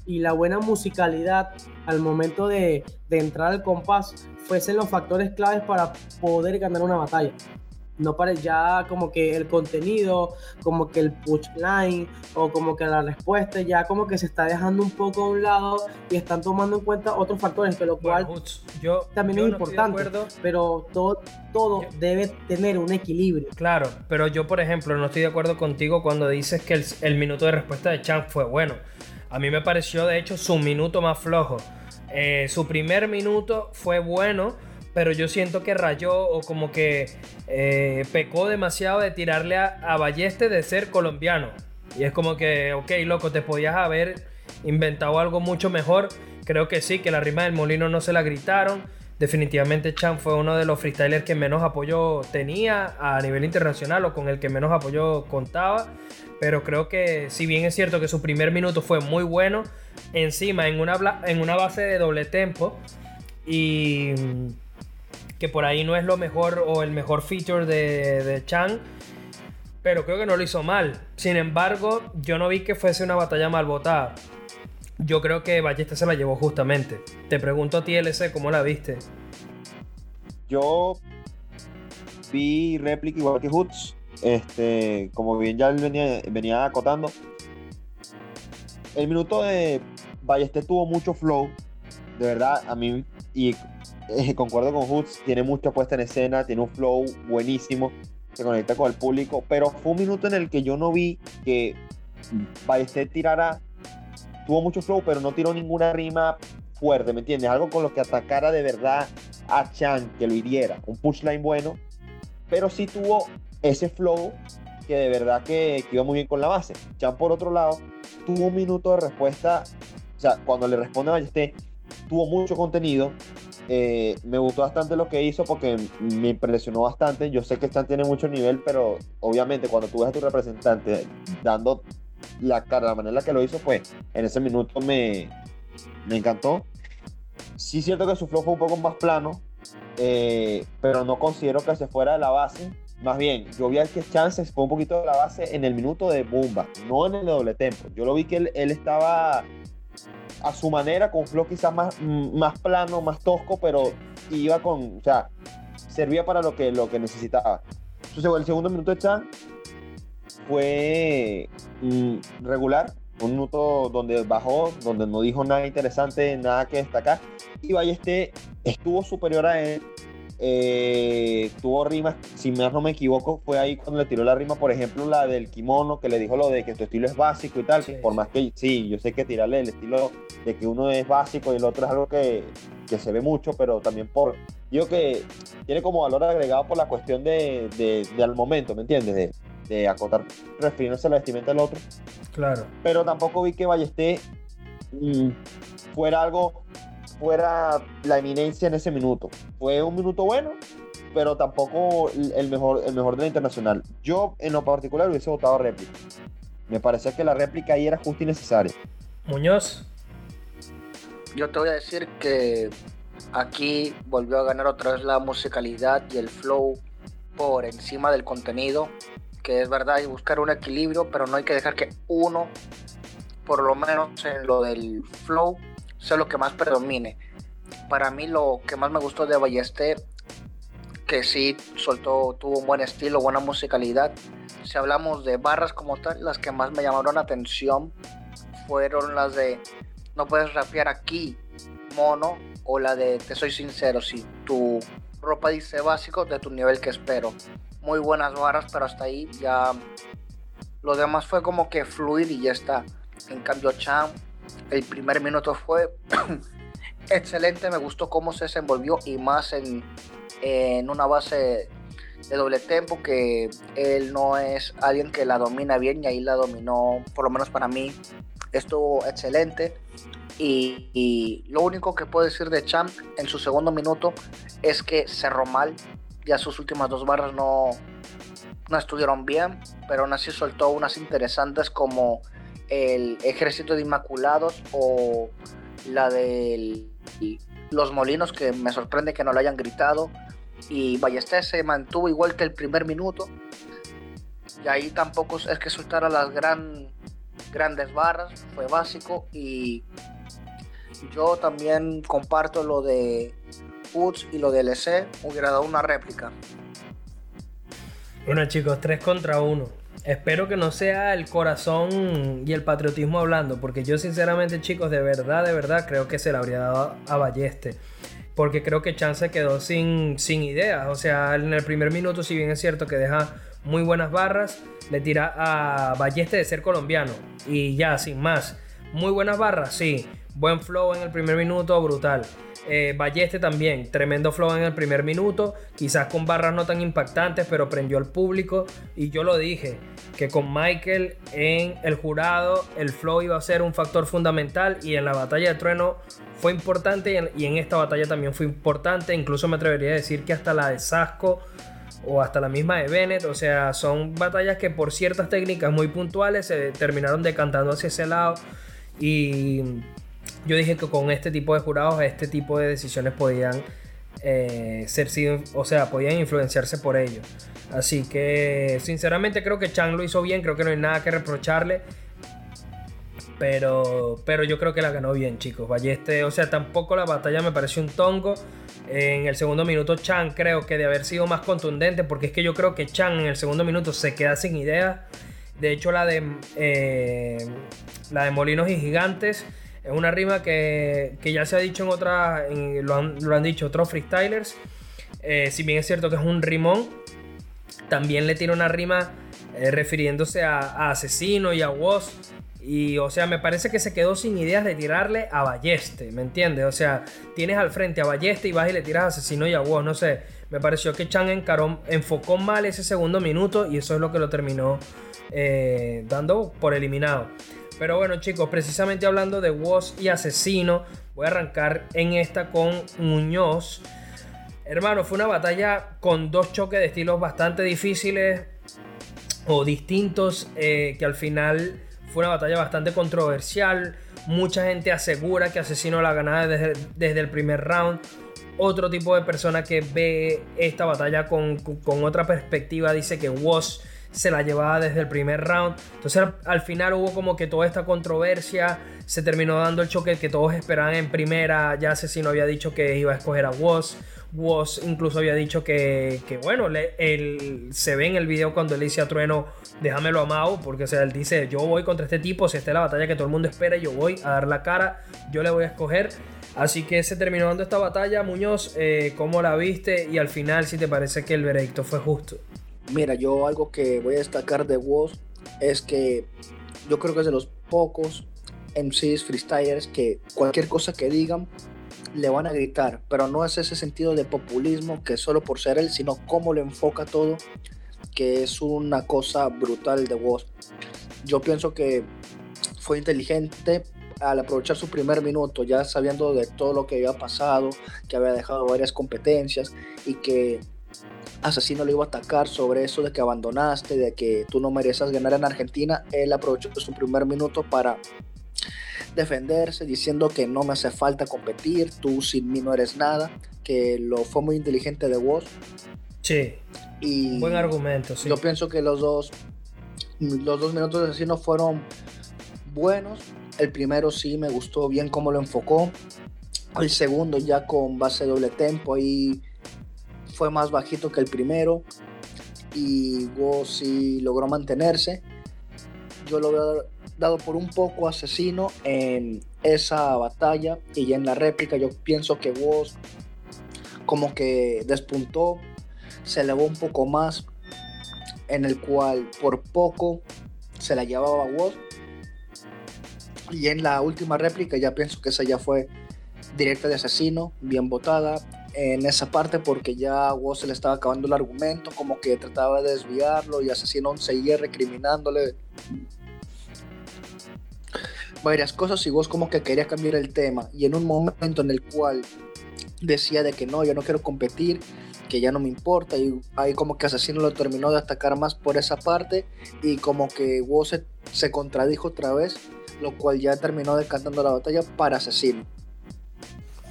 y la buena musicalidad al momento de, de entrar al compás fuesen los factores claves para poder ganar una batalla no para ya como que el contenido, como que el push line o como que la respuesta ya como que se está dejando un poco a un lado y están tomando en cuenta otros factores, que lo cual yo, también es importante, pero todo, todo debe tener un equilibrio. Claro, pero yo por ejemplo no estoy de acuerdo contigo cuando dices que el, minuto de respuesta de Chan fue bueno. A mí me pareció de hecho su minuto más flojo. Eh, su primer minuto fue bueno pero yo siento que rayó o como que eh, pecó demasiado de tirarle a, Balleste de ser colombiano. Y es como que, ok, loco, te podías haber inventado algo mucho mejor. Creo que sí, que la rima del molino no se la gritaron. Definitivamente Chan fue uno de los freestylers que menos apoyo tenía a nivel internacional o con el que menos apoyo contaba. Pero creo que si bien es cierto que su primer minuto fue muy bueno, encima en una, en una base de doble tempo y que por ahí no es lo mejor o el mejor feature de, de Chang, pero creo que no lo hizo mal. Sin embargo, yo no vi que fuese una batalla mal votada. Yo creo que Ballesta se la llevó justamente. Te pregunto a ti, LC, ¿cómo la viste? Yo vi réplica igual que Hoots. Este, como bien ya venía, venía acotando. El minuto de Ballester tuvo mucho flow. De verdad, a mí. Y eh, concuerdo con Hoods, tiene mucha puesta en escena, tiene un flow buenísimo, se conecta con el público, pero fue un minuto en el que yo no vi que Ballester tirara, tuvo mucho flow, pero no tiró ninguna rima fuerte, ¿me entiendes? Algo con lo que atacara de verdad a Chan, que lo hiriera, un punchline bueno, pero sí tuvo ese flow que de verdad que, iba muy bien con la base. Chan, por otro lado, tuvo un minuto de respuesta, o sea, cuando le responde a Ballester, tuvo mucho contenido, eh, me gustó bastante lo que hizo porque me impresionó bastante. Yo sé que Chan tiene mucho nivel, pero obviamente cuando tú ves a tu representante dando la cara, la manera en la que lo hizo, pues en ese minuto me, me encantó. Sí, cierto que su flow fue un poco más plano, eh, pero no considero que se fuera de la base. Más bien, yo vi que Chances fue un poquito de la base en el minuto de Bumba, no en el doble tempo. Yo lo vi que él estaba a su manera, con flow quizás más, más plano, más tosco, pero iba con, o sea, servía para lo que, lo que necesitaba. Entonces, el segundo minuto de Chan fue mm, regular, un minuto donde bajó, donde no dijo nada interesante, nada que destacar, y Balleste estuvo superior a él, eh, tuvo rimas, si más no me equivoco, fue ahí cuando le tiró la rima, por ejemplo, la del kimono, que le dijo lo de que tu estilo es básico y tal, por más que sí, yo sé que tirarle el estilo de que uno es básico y el otro es algo que, que se ve mucho, pero también por, digo que tiene como valor agregado por la cuestión de, de, al momento, ¿me entiendes? De, de acotar, refiriéndose a la vestimenta del otro. Claro. Pero tampoco vi que Ballesté mm, fuera algo fuera la eminencia en ese minuto. Fue un minuto bueno, pero tampoco el mejor, el mejor de la internacional. Yo, en lo particular, hubiese votado réplica. Me parece que la réplica ahí era justa y necesaria. Muñoz. Yo te voy a decir que aquí volvió a ganar otra vez la musicalidad y el flow por encima del contenido, que es verdad, hay buscar un equilibrio, pero no hay que dejar que uno, por lo menos en lo del flow, sea lo que más predomine. Para mí lo que más me gustó de Ballester, que sí soltó, tuvo un buen estilo, buena musicalidad. Si hablamos de barras como tal, las que más me llamaron la atención fueron las de no puedes rapear aquí, mono, o la de te soy sincero, si tu ropa dice básico, de tu nivel que espero. Muy buenas barras, pero hasta ahí ya lo demás fue como que fluir y ya está. En cambio, Chan, el primer minuto fue excelente, me gustó cómo se desenvolvió y más en, en una base de doble tempo que él no es alguien que la domina bien y ahí la dominó, por lo menos para mí, estuvo excelente. Y, lo único que puedo decir de Champ en su segundo minuto es que cerró mal. Ya sus últimas dos barras no, no estuvieron bien, pero aún así soltó unas interesantes como el Ejército de Inmaculados o la de los Molinos, que me sorprende que no lo hayan gritado. Y Ballester se mantuvo igual que el primer minuto. Y ahí tampoco es que soltara las gran, grandes barras, fue básico. Y yo también comparto lo de Woods y lo de LC, hubiera dado una réplica. Bueno chicos, 3 contra 1. Espero que no sea el corazón y el patriotismo hablando, porque yo sinceramente chicos, de verdad, de verdad, creo que se le habría dado a Balleste. Porque creo que Chance quedó sin, sin ideas. O sea, en el primer minuto, si bien es cierto que deja muy buenas barras, le tira a Balleste de ser colombiano. Y ya, sin más. Muy buenas barras, sí. Buen flow en el primer minuto, brutal. Eh, Balleste también, tremendo flow en el primer minuto, quizás con barras no tan impactantes, pero prendió al público. Y yo lo dije, que con Michael en el jurado el flow iba a ser un factor fundamental y en la batalla de trueno fue importante y en, esta batalla también fue importante. Incluso me atrevería a decir que hasta la de Sasco o hasta la misma de Bennett, o sea, son batallas que por ciertas técnicas muy puntuales se terminaron decantando hacia ese lado y yo dije que con este tipo de jurados, este tipo de decisiones podían eh, ser, o sea, podían influenciarse por ello. Así que, sinceramente, creo que Chang lo hizo bien, creo que no hay nada que reprocharle. Pero, pero yo creo que la ganó bien, chicos. Balleste, o sea, tampoco la batalla me pareció un tongo. En el segundo minuto, Chang creo que de haber sido más contundente, porque es que yo creo que Chang en el segundo minuto se queda sin ideas. De hecho, la de, eh, la de Molinos y Gigantes es una rima que, ya se ha dicho en otras, lo, han, dicho otros freestylers. Eh, si bien es cierto que es un rimón, también le tiene una rima eh, refiriéndose a, Asesino y a Woz. Y, o sea, me parece que se quedó sin ideas de tirarle a Balleste, ¿me entiendes? O sea, tienes al frente a Balleste y vas y le tiras a Asesino y a Woz, no sé. Me pareció que Chan encaró, enfocó mal ese segundo minuto y eso es lo que lo terminó eh, dando por eliminado. Pero bueno, chicos, precisamente hablando de Woz y Asesino, voy a arrancar en esta con Muñoz. Hermano, fue una batalla con dos choques de estilos bastante difíciles o distintos, eh, que al final fue una batalla bastante controversial. Mucha gente asegura que Asesino la ganaba desde, desde el primer round. Otro tipo de persona que ve esta batalla con, con otra perspectiva dice que Woz se la llevaba desde el primer round. Entonces al, final hubo como que toda esta controversia, se terminó dando el choque que todos esperaban en primera, ya Asesino había dicho que iba a escoger a Woz. Woz incluso había dicho que, bueno, él, se ve en el video cuando él dice a Trueno, déjamelo a Mao, porque o sea, él dice, yo voy contra este tipo, si esta es la batalla que todo el mundo espera, yo voy a dar la cara, yo le voy a escoger. Así que se terminó dando esta batalla, Muñoz, eh, ¿cómo la viste? Y al final, si te parece que el veredicto fue justo. Mira, yo algo que voy a destacar de Woz es que yo creo que es de los pocos MCs freestylers que cualquier cosa que digan le van a gritar, pero no es ese sentido de populismo que solo por ser él, sino cómo lo enfoca todo, que es una cosa brutal de Woz. Yo pienso que fue inteligente al aprovechar su primer minuto, ya sabiendo de todo lo que había pasado, que había dejado varias competencias y que Asesino le iba a atacar sobre eso de que abandonaste, de que tú no mereces ganar en Argentina. Él aprovechó su primer minuto para defenderse diciendo que no me hace falta competir, tú sin mí no eres nada, que lo fue muy inteligente de vos. Sí. Y buen argumento, sí. Yo pienso que los dos los dos minutos de asesino fueron buenos El primero sí me gustó bien cómo lo enfocó. El segundo ya con base doble tempo ahí fue más bajito que el primero y Woz sí logró mantenerse. Yo lo veo dado por un poco asesino en esa batalla y en la réplica yo pienso que Woz como que despuntó, se elevó un poco más, en el cual por poco se la llevaba Woz. Y en la última réplica ya pienso que esa ya fue directa de asesino, bien votada en esa parte porque ya Woz se le estaba acabando el argumento, como que trataba de desviarlo y asesino seguía recriminándole varias cosas y vos como que quería cambiar el tema y en un momento en el cual decía de que no, yo no quiero competir, que ya no me importa y ahí como que Asesino lo terminó de atacar más por esa parte y como que Woz se, se contradijo otra vez, lo cual ya terminó decantando la batalla para Asesino.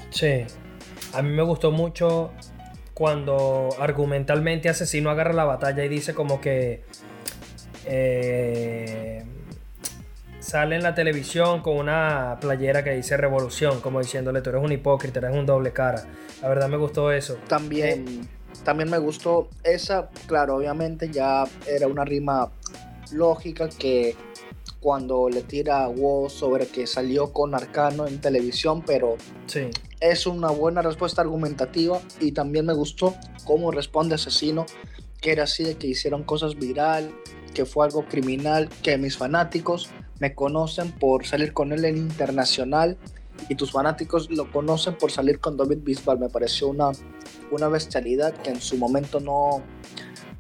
Sí, a mí me gustó mucho cuando argumentalmente Asesino agarra la batalla y dice como que... Eh, sale en la televisión con una playera que dice revolución, como diciéndole tú eres un hipócrita, eres un doble cara. La verdad me gustó eso. También, eh, también me gustó esa, claro, obviamente ya era una rima lógica que cuando le tira a Woz sobre que salió con Arcano en televisión, pero sí. Es una buena respuesta argumentativa y también me gustó cómo responde Asesino, que era así de que hicieron cosas viral, que fue algo criminal, que mis fanáticos me conocen por salir con él en internacional y tus fanáticos lo conocen por salir con David Bisbal. Me pareció una, una bestialidad que en su momento no.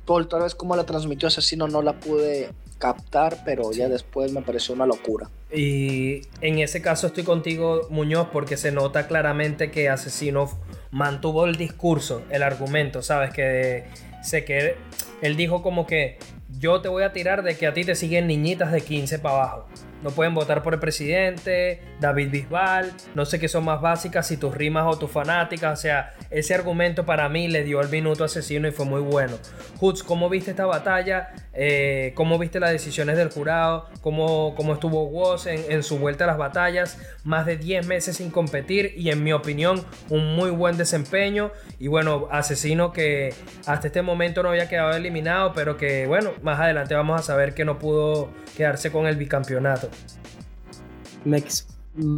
Por tal vez como la transmitió Asesino no la pude captar, pero ya después me pareció una locura. Y en ese caso estoy contigo, Muñoz, porque se nota claramente que Asesino mantuvo el discurso, el argumento, ¿sabes? Que sé que él dijo como que yo te voy a tirar de que a ti te siguen niñitas de 15 para abajo. No pueden votar por el presidente, David Bisbal, no sé qué son más básicas, si tus rimas o tus fanáticas. O sea, ese argumento para mí le dio el minuto asesino y fue muy bueno. Hutz, ¿cómo viste esta batalla? Eh, ¿Cómo viste las decisiones del jurado? ¿Cómo, cómo estuvo Woz en, en, su vuelta a las batallas? Más de 10 meses sin competir y en mi opinión un muy buen desempeño. Y bueno, asesino que hasta este momento no había quedado eliminado, pero que bueno, más adelante vamos a saber que no pudo quedarse con el bicampeonato. Me,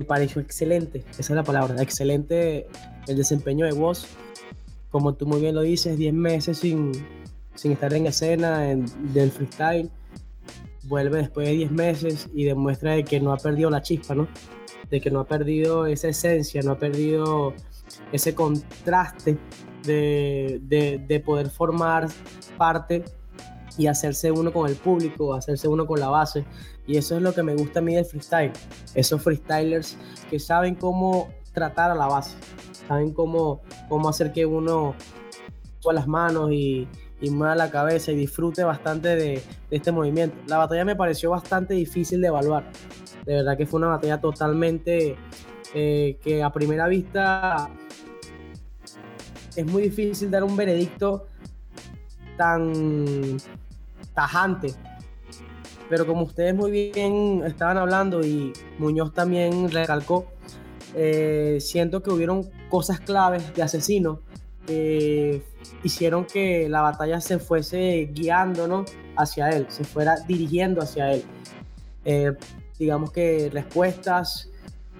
pareció excelente, esa es la palabra, excelente el desempeño de Woz. Como tú muy bien lo dices, 10 meses sin, sin estar en escena en, del freestyle. Vuelve después de 10 meses y demuestra de que no ha perdido la chispa, ¿no? De que no ha perdido esa esencia, no ha perdido ese contraste de, de, de poder formar parte y hacerse uno con el público, hacerse uno con la base. Y eso es lo que me gusta a mí del freestyle. Esos freestylers que saben cómo tratar a la base, saben cómo, cómo hacer que uno con las manos y, y mueva la cabeza y disfrute bastante de, este movimiento. La batalla me pareció bastante difícil de evaluar. De verdad que fue una batalla totalmente eh, que a primera vista es muy difícil dar un veredicto tan tajante. Pero como ustedes muy bien estaban hablando y Muñoz también recalcó, eh, siento que hubieron cosas claves de asesino que hicieron que la batalla se fuese guiando ¿no? hacia él, se fuera dirigiendo hacia él. Eh, digamos que respuestas,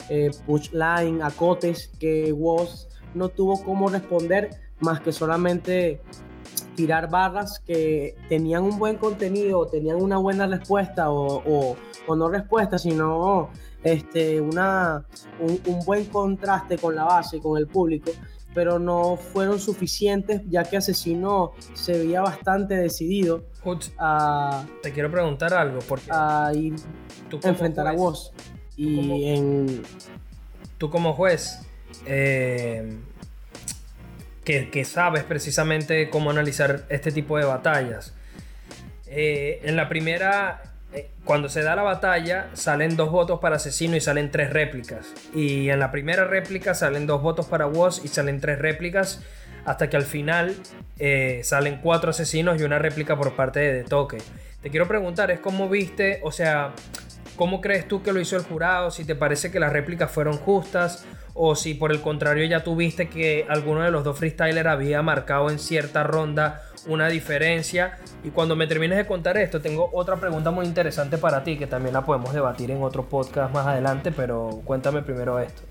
eh, pushline, acotes que Woz no tuvo cómo responder más que solamente tirar barras que tenían un buen contenido, tenían una buena respuesta o, o, o no respuesta, sino este, una, un, un, buen contraste con la base, con el público, pero no fueron suficientes ya que Asesino se veía bastante decidido a... Te quiero preguntar algo, porque... A ir a enfrentar juez? a vos. Y como, en... Tú como juez... Eh, que, sabes precisamente cómo analizar este tipo de batallas. Eh, en la primera, eh, cuando se da la batalla, salen dos votos para asesino y salen tres réplicas. Y en la primera réplica salen dos votos para Woz y salen tres réplicas. Hasta que al final eh, salen cuatro asesinos y una réplica por parte de, de Toque. Te quiero preguntar, es cómo viste, o sea, ¿cómo crees tú que lo hizo el jurado? Si te parece que las réplicas fueron justas o si por el contrario ya tuviste que alguno de los dos freestylers había marcado en cierta ronda una diferencia. Y cuando me termines de contar esto, tengo otra pregunta muy interesante para ti que también la podemos debatir en otro podcast más adelante, pero cuéntame primero esto.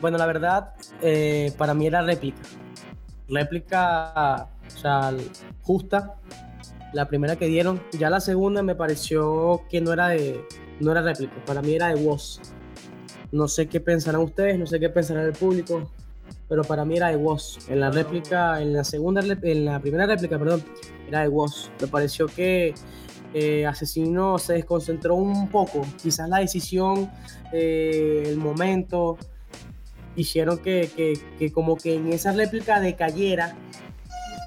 Bueno, la verdad, eh, para mí era réplica. Réplica, o sea, justa. La primera que dieron. Ya la segunda me pareció que no era de, no era réplica. Para mí era de voz. No sé qué pensarán ustedes, no sé qué pensará el público, pero para mí era de Woz. En la réplica, en la segunda, en la primera réplica, perdón, era de Woz. Me pareció que eh, Asesino se desconcentró un poco. Quizás la decisión, eh, el momento, hicieron que, que, que, como que en esa réplica decayera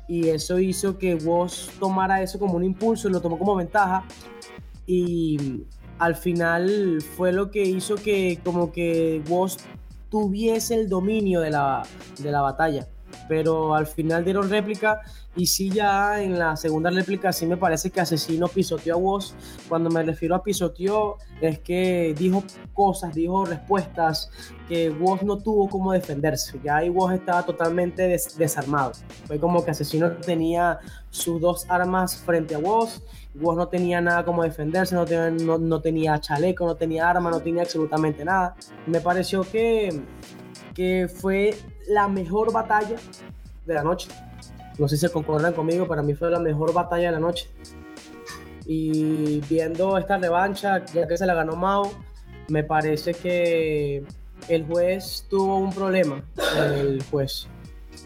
y eso hizo que Woz tomara eso como un impulso, lo tomó como ventaja y al final fue lo que hizo que como que Woz tuviese el dominio de la, de la batalla. Pero al final dieron réplica y sí ya en la segunda réplica sí me parece que Asesino pisoteó a Woz. Cuando me refiero a pisoteó es que dijo cosas, dijo respuestas que Woz no tuvo cómo defenderse. Ya ahí Woz estaba totalmente desarmado. Fue como que Asesino tenía sus dos armas frente a Woz Woz no tenía nada como defenderse, no tenía, no, tenía chaleco, no tenía arma, no tenía absolutamente nada. Me pareció que, que fue la mejor batalla de la noche. No sé si se concuerdan conmigo, para mí fue la mejor batalla de la noche. Y viendo esta revancha, ya que se la ganó Mao, me parece que el juez tuvo un problema. El juez.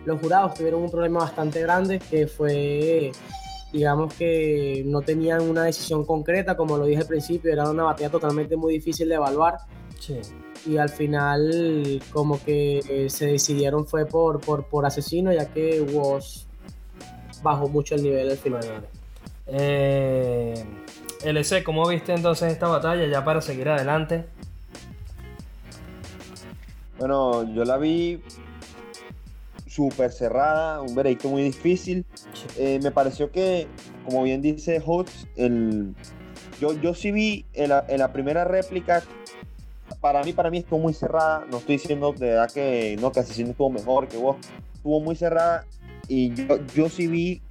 Los jurados tuvieron un problema bastante grande que fue digamos que no tenían una decisión concreta, como lo dije al principio, era una batalla totalmente muy difícil de evaluar. Y al final como que se decidieron fue por, por, por asesino, ya que was bajó mucho el nivel al final. Eh, LC, ¿cómo viste entonces esta batalla ya para seguir adelante? Bueno, yo la vi súper cerrada, un veredicto muy difícil. Eh, me pareció que, como bien dice Hutz, el, yo, yo sí vi en la, en la, primera réplica, para mí, para mí estuvo muy cerrada. No estoy diciendo de verdad que no, que Asesino estuvo mejor que vos. Estuvo muy cerrada y yo, yo sí vi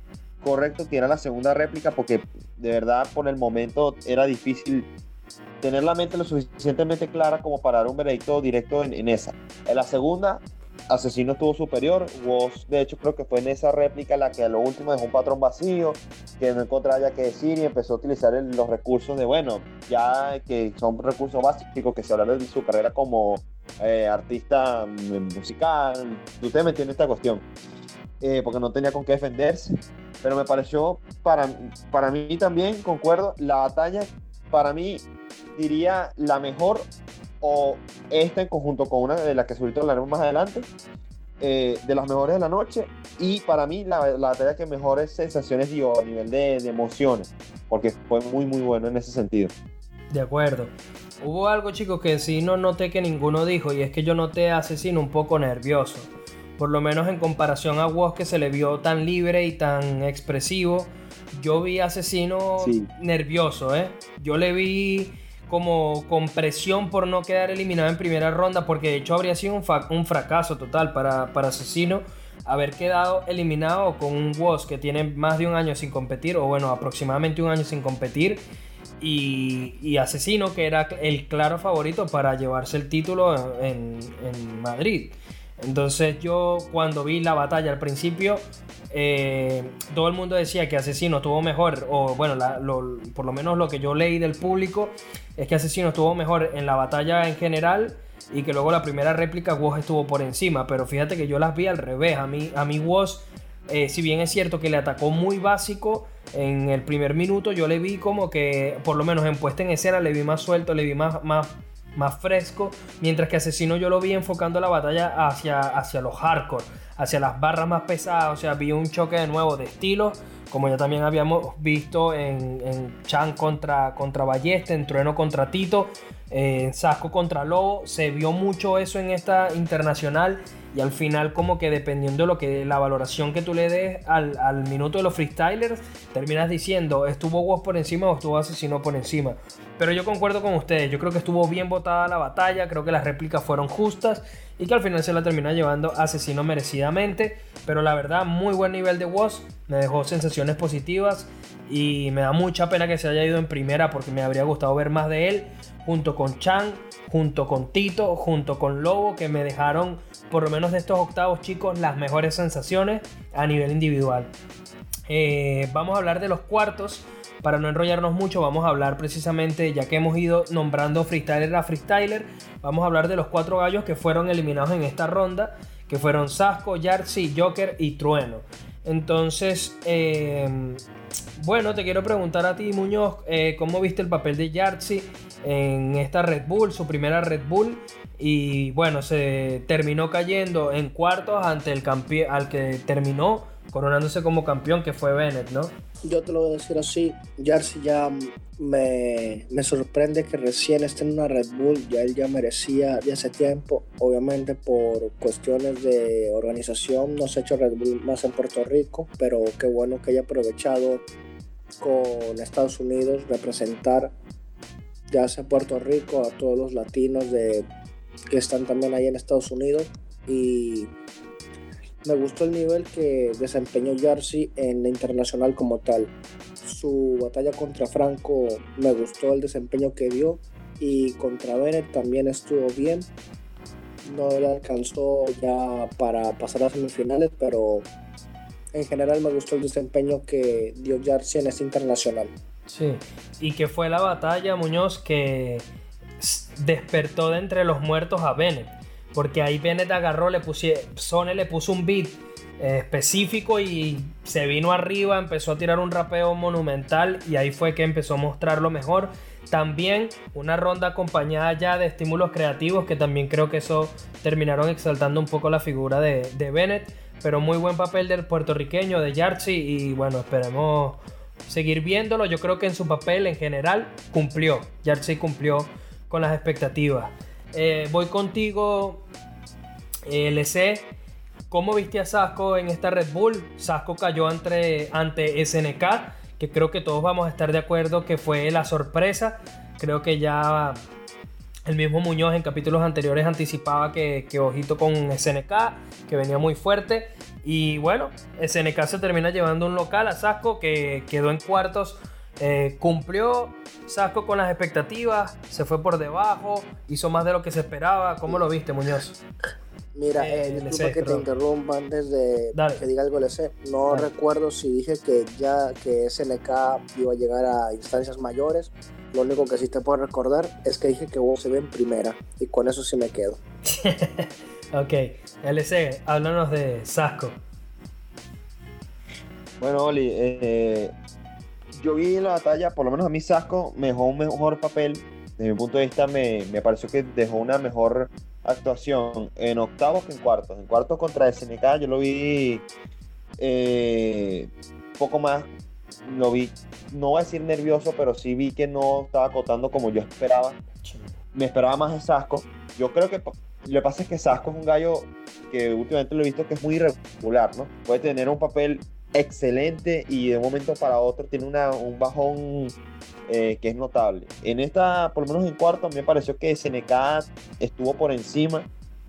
correcto que era la segunda réplica porque de verdad por el momento era difícil tener la mente lo suficientemente clara como para dar un veredicto directo en, en esa. En la segunda Asesino estuvo superior. Woz, de hecho, creo que fue en esa réplica la que a lo último dejó un patrón vacío, que no encontraba ya que decir y empezó a utilizar los recursos de, bueno, ya que son recursos básicos que se habla de su carrera como eh, artista mm, musical. Usted me entiende esta cuestión. Eh, porque no tenía con qué defenderse. Pero me pareció, para, para mí también, concuerdo, la batalla, para mí, diría la mejor o esta en conjunto con una de las que ahorita hablaremos más adelante, eh, de las mejores de la noche y para mí la, la batalla que mejores sensaciones dio a nivel de, de, emociones, porque fue muy muy bueno en ese sentido. De acuerdo. Hubo algo chicos que sí no noté que ninguno dijo y es que yo noté a Asesino un poco nervioso. Por lo menos en comparación a Woz que se le vio tan libre y tan expresivo, yo vi a Asesino nervioso, ¿eh? Yo le vi como con presión por no quedar eliminado en primera ronda, porque de hecho habría sido un, fracaso total para, para, Asesino haber quedado eliminado con un Woz que tiene más de un año sin competir, o bueno, aproximadamente un año sin competir, y, y Asesino que era el claro favorito para llevarse el título en, en Madrid. Entonces yo cuando vi la batalla al principio, eh, todo el mundo decía que Asesino estuvo mejor, o bueno, por lo menos lo que yo leí del público, es que Asesino estuvo mejor en la batalla en general y que luego la primera réplica Woz estuvo por encima, pero fíjate que yo las vi al revés, a mí, a mí Woz, eh, si bien es cierto que le atacó muy básico en el primer minuto, yo le vi como que, por lo menos en puesta en escena, le vi más suelto, le vi más, más más fresco, mientras que Asesino yo lo vi enfocando la batalla hacia, hacia los hardcore, hacia las barras más pesadas, o sea, vi un choque de nuevo de estilos, como ya también habíamos visto en, en Chan contra, contra Ballesta, en Trueno contra Tito, en Sasco contra Lobo, se vio mucho eso en esta internacional y al final como que dependiendo de lo que la valoración que tú le des al, minuto de los freestylers, terminas diciendo estuvo Woz por encima o estuvo Asesino por encima. Pero yo concuerdo con ustedes, yo creo que estuvo bien votada la batalla, creo que las réplicas fueron justas y que al final se la termina llevando Asesino merecidamente. Pero la verdad, muy buen nivel de Woz, me dejó sensaciones positivas y me da mucha pena que se haya ido en primera porque me habría gustado ver más de él junto con Chan, junto con Tito, junto con Lobo que me dejaron por lo menos de estos octavos chicos las mejores sensaciones a nivel individual. Eh, vamos a hablar de los cuartos. Para no enrollarnos mucho, vamos a hablar precisamente, ya que hemos ido nombrando freestyler a freestyler, vamos a hablar de los cuatro gallos que fueron eliminados en esta ronda, que fueron Sasco, Yartzi, Joker y Trueno. Entonces, eh, bueno, te quiero preguntar a ti, Muñoz, eh, ¿cómo viste el papel de Yartzi en esta Red Bull, su primera Red Bull? Y bueno, se terminó cayendo en cuartos ante el campeón al que terminó coronándose como campeón, que fue Bennett, ¿no? Yo te lo voy a decir así, Jarcy ya me, me, sorprende que recién esté en una Red Bull, ya él ya merecía de hace tiempo, obviamente por cuestiones de organización no se ha hecho Red Bull más en Puerto Rico, pero qué bueno que haya aprovechado con Estados Unidos representar ya sea Puerto Rico a todos los latinos de, que están también ahí en Estados Unidos y me gustó el nivel que desempeñó Jersey en la internacional como tal. Su batalla contra Franco me gustó el desempeño que dio y contra Bennett también estuvo bien. No le alcanzó ya para pasar a semifinales, pero en general me gustó el desempeño que dio Jersey en esta internacional. Sí, y que fue la batalla, Muñoz, que despertó de entre los muertos a Bennett porque ahí Bennett agarró, le puse, Sone le puso un beat eh, específico y se vino arriba, empezó a tirar un rapeo monumental y ahí fue que empezó a mostrar lo mejor. También una ronda acompañada ya de estímulos creativos que también creo que eso terminaron exaltando un poco la figura de, de Bennett. Pero muy buen papel del puertorriqueño, de Yarchi y bueno, esperemos seguir viéndolo. Yo creo que en su papel en general cumplió. Yarchi cumplió con las expectativas. Eh, voy contigo, eh, LC. ¿Cómo viste a Sasco en esta Red Bull? Sasco cayó ante, ante SNK, que creo que todos vamos a estar de acuerdo que fue la sorpresa. Creo que ya el mismo Muñoz en capítulos anteriores anticipaba que, que, ojito con SNK, que venía muy fuerte. Y bueno, SNK se termina llevando un local a Sasco que quedó en cuartos eh, cumplió Sasco con las expectativas, se fue por debajo, hizo más de lo que se esperaba. ¿Cómo lo viste, Muñoz? Mira, eh, eh que te interrumpa antes de que diga algo LC. No recuerdo si dije que ya que SNK iba a llegar a instancias mayores. Lo único que sí te puedo recordar es que dije que vos se ve en primera. Y con eso sí me quedo. ok, LC, háblanos de Sasco. Bueno, Oli, eh, yo vi en la batalla, por lo menos a mí Sasco me dejó un mejor papel. Desde mi punto de vista me, me pareció que dejó una mejor actuación en octavos que en cuartos. En cuartos contra SNK yo lo vi eh, poco más, lo vi, no voy a decir nervioso, pero sí vi que no estaba acotando como yo esperaba. Me esperaba más de Sasco. Yo creo que lo que pasa es que Sasco es un gallo que últimamente lo he visto que es muy irregular, ¿no? Puede tener un papel excelente y de un momento para otro tiene una, un bajón eh, que es notable. En esta, por lo menos en cuarto, me pareció que SNK estuvo por encima.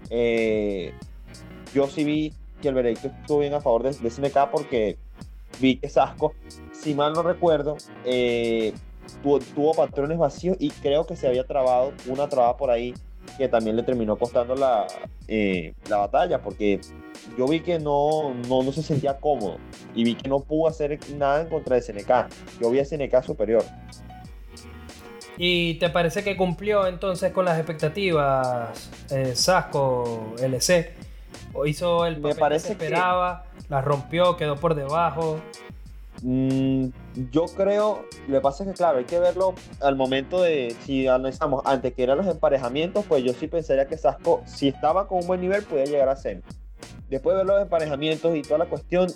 Eh, yo sí vi que el veredicto estuvo bien a favor de, SNK porque vi que Sasco, si mal no recuerdo, eh, tuvo, tuvo, patrones vacíos y creo que se había trabado una traba por ahí que también le terminó costando la, eh, la batalla, porque yo vi que no, no, no, se sentía cómodo y vi que no pudo hacer nada en contra de SNK. Yo vi a SNK superior. ¿Y te parece que cumplió entonces con las expectativas eh, Sasco LC? ¿O hizo el papel Me parece que se esperaba? ¿La rompió? ¿Quedó por debajo? Mm, yo creo, lo que pasa es que claro, hay que verlo al momento de, si analizamos antes que eran los emparejamientos, pues yo sí pensaría que Sasco, si estaba con un buen nivel, podía llegar a semi. Después de ver los emparejamientos y toda la cuestión,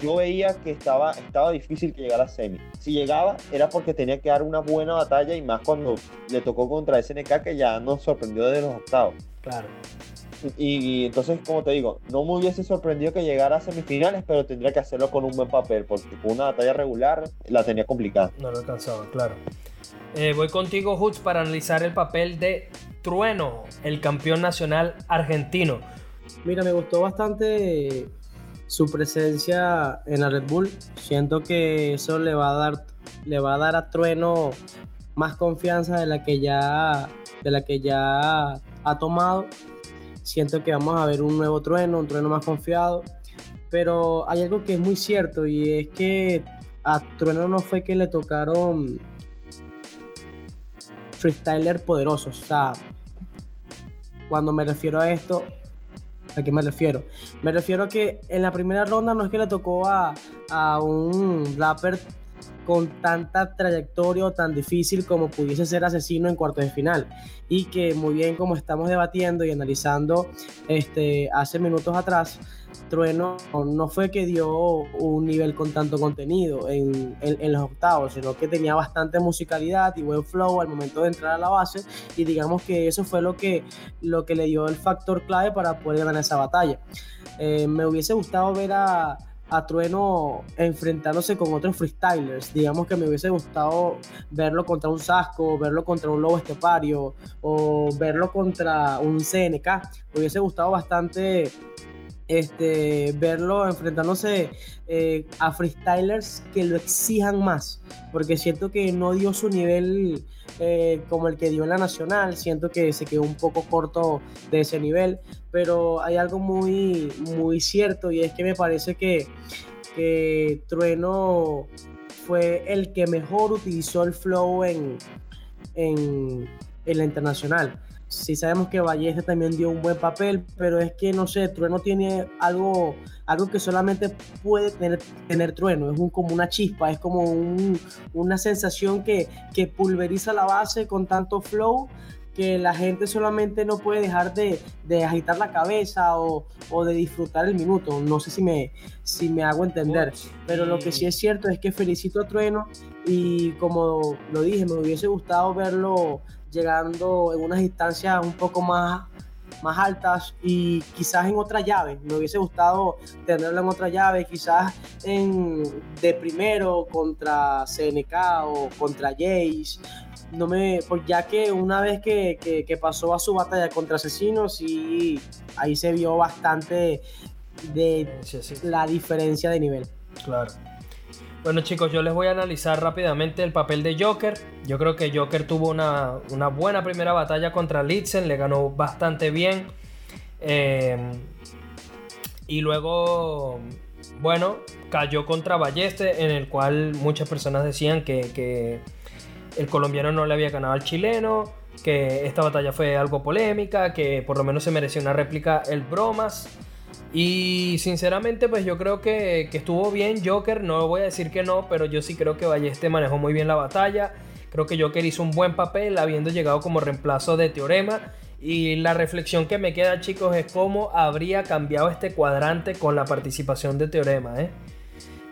yo veía que estaba, estaba difícil que llegara a semi. Si llegaba, era porque tenía que dar una buena batalla y más cuando le tocó contra SNK, que ya nos sorprendió de los octavos. Claro. Y, entonces, como te digo, no me hubiese sorprendido que llegara a semifinales, pero tendría que hacerlo con un buen papel, porque con una batalla regular la tenía complicada. No lo alcanzaba, claro. Eh, voy contigo, Hutz, para analizar el papel de Trueno, el campeón nacional argentino. Mira, me gustó bastante su presencia en la Red Bull. Siento que eso le va a dar, le va a, dar a Trueno más confianza de la que ya, de la que ya ha tomado. Siento que vamos a ver un nuevo Trueno, un Trueno más confiado. Pero hay algo que es muy cierto y es que a Trueno no fue que le tocaron freestyler poderosos. O sea, cuando me refiero a esto, ¿a qué me refiero? Me refiero a que en la primera ronda no es que le tocó a, a un rapper con tanta trayectoria tan difícil como pudiese ser asesino en cuartos de final. Y que muy bien como estamos debatiendo y analizando este, hace minutos atrás, Trueno no fue que dio un nivel con tanto contenido en, los octavos, sino que tenía bastante musicalidad y buen flow al momento de entrar a la base y digamos que eso fue lo que, lo que le dio el factor clave para poder ganar esa batalla. Eh, me hubiese gustado ver a, a Trueno enfrentándose con otros freestylers. Digamos que me hubiese gustado verlo contra un Sasco, verlo contra un Lobo Estepario o verlo contra un CNK. Me hubiese gustado bastante este, verlo enfrentándose eh, a freestylers que lo exijan más, porque siento que no dio su nivel eh, como el que dio en la nacional, siento que se quedó un poco corto de ese nivel, pero hay algo muy, muy cierto y es que me parece que, que Trueno fue el que mejor utilizó el flow en, en, en la internacional sí sabemos que Ballesta también dio un buen papel, pero es que no sé, Trueno tiene algo, algo que solamente puede tener, tener Trueno, es un, como una chispa, es como una sensación que, que pulveriza la base con tanto flow que la gente solamente no puede dejar de, de agitar la cabeza o, o, de disfrutar el minuto. No sé si me, si me hago entender, pero lo que sí es cierto es que felicito a Trueno y como lo dije, me hubiese gustado verlo llegando en unas instancias un poco más, más altas y quizás en otra llave. Me hubiese gustado tenerlo en otra llave, quizás en, de primero contra CNK o contra Jace. No me, pues ya que una vez que, que, pasó a su batalla contra Asesinos y ahí se vio bastante de la diferencia de nivel. Claro. Bueno chicos, yo les voy a analizar rápidamente el papel de Joker. Yo creo que Joker tuvo una, buena primera batalla contra Litzen, le ganó bastante bien. Eh, y luego, bueno, cayó contra Balleste, en el cual muchas personas decían que, que el colombiano no le había ganado al chileno, que esta batalla fue algo polémica, que por lo menos se mereció una réplica el Bromas. Y sinceramente, pues yo creo que, estuvo bien Joker. No voy a decir que no, pero yo sí creo que Balleste manejó muy bien la batalla. Creo que Joker hizo un buen papel, habiendo llegado como reemplazo de Teorema. Y la reflexión que me queda, chicos, es cómo habría cambiado este cuadrante con la participación de Teorema, ¿eh?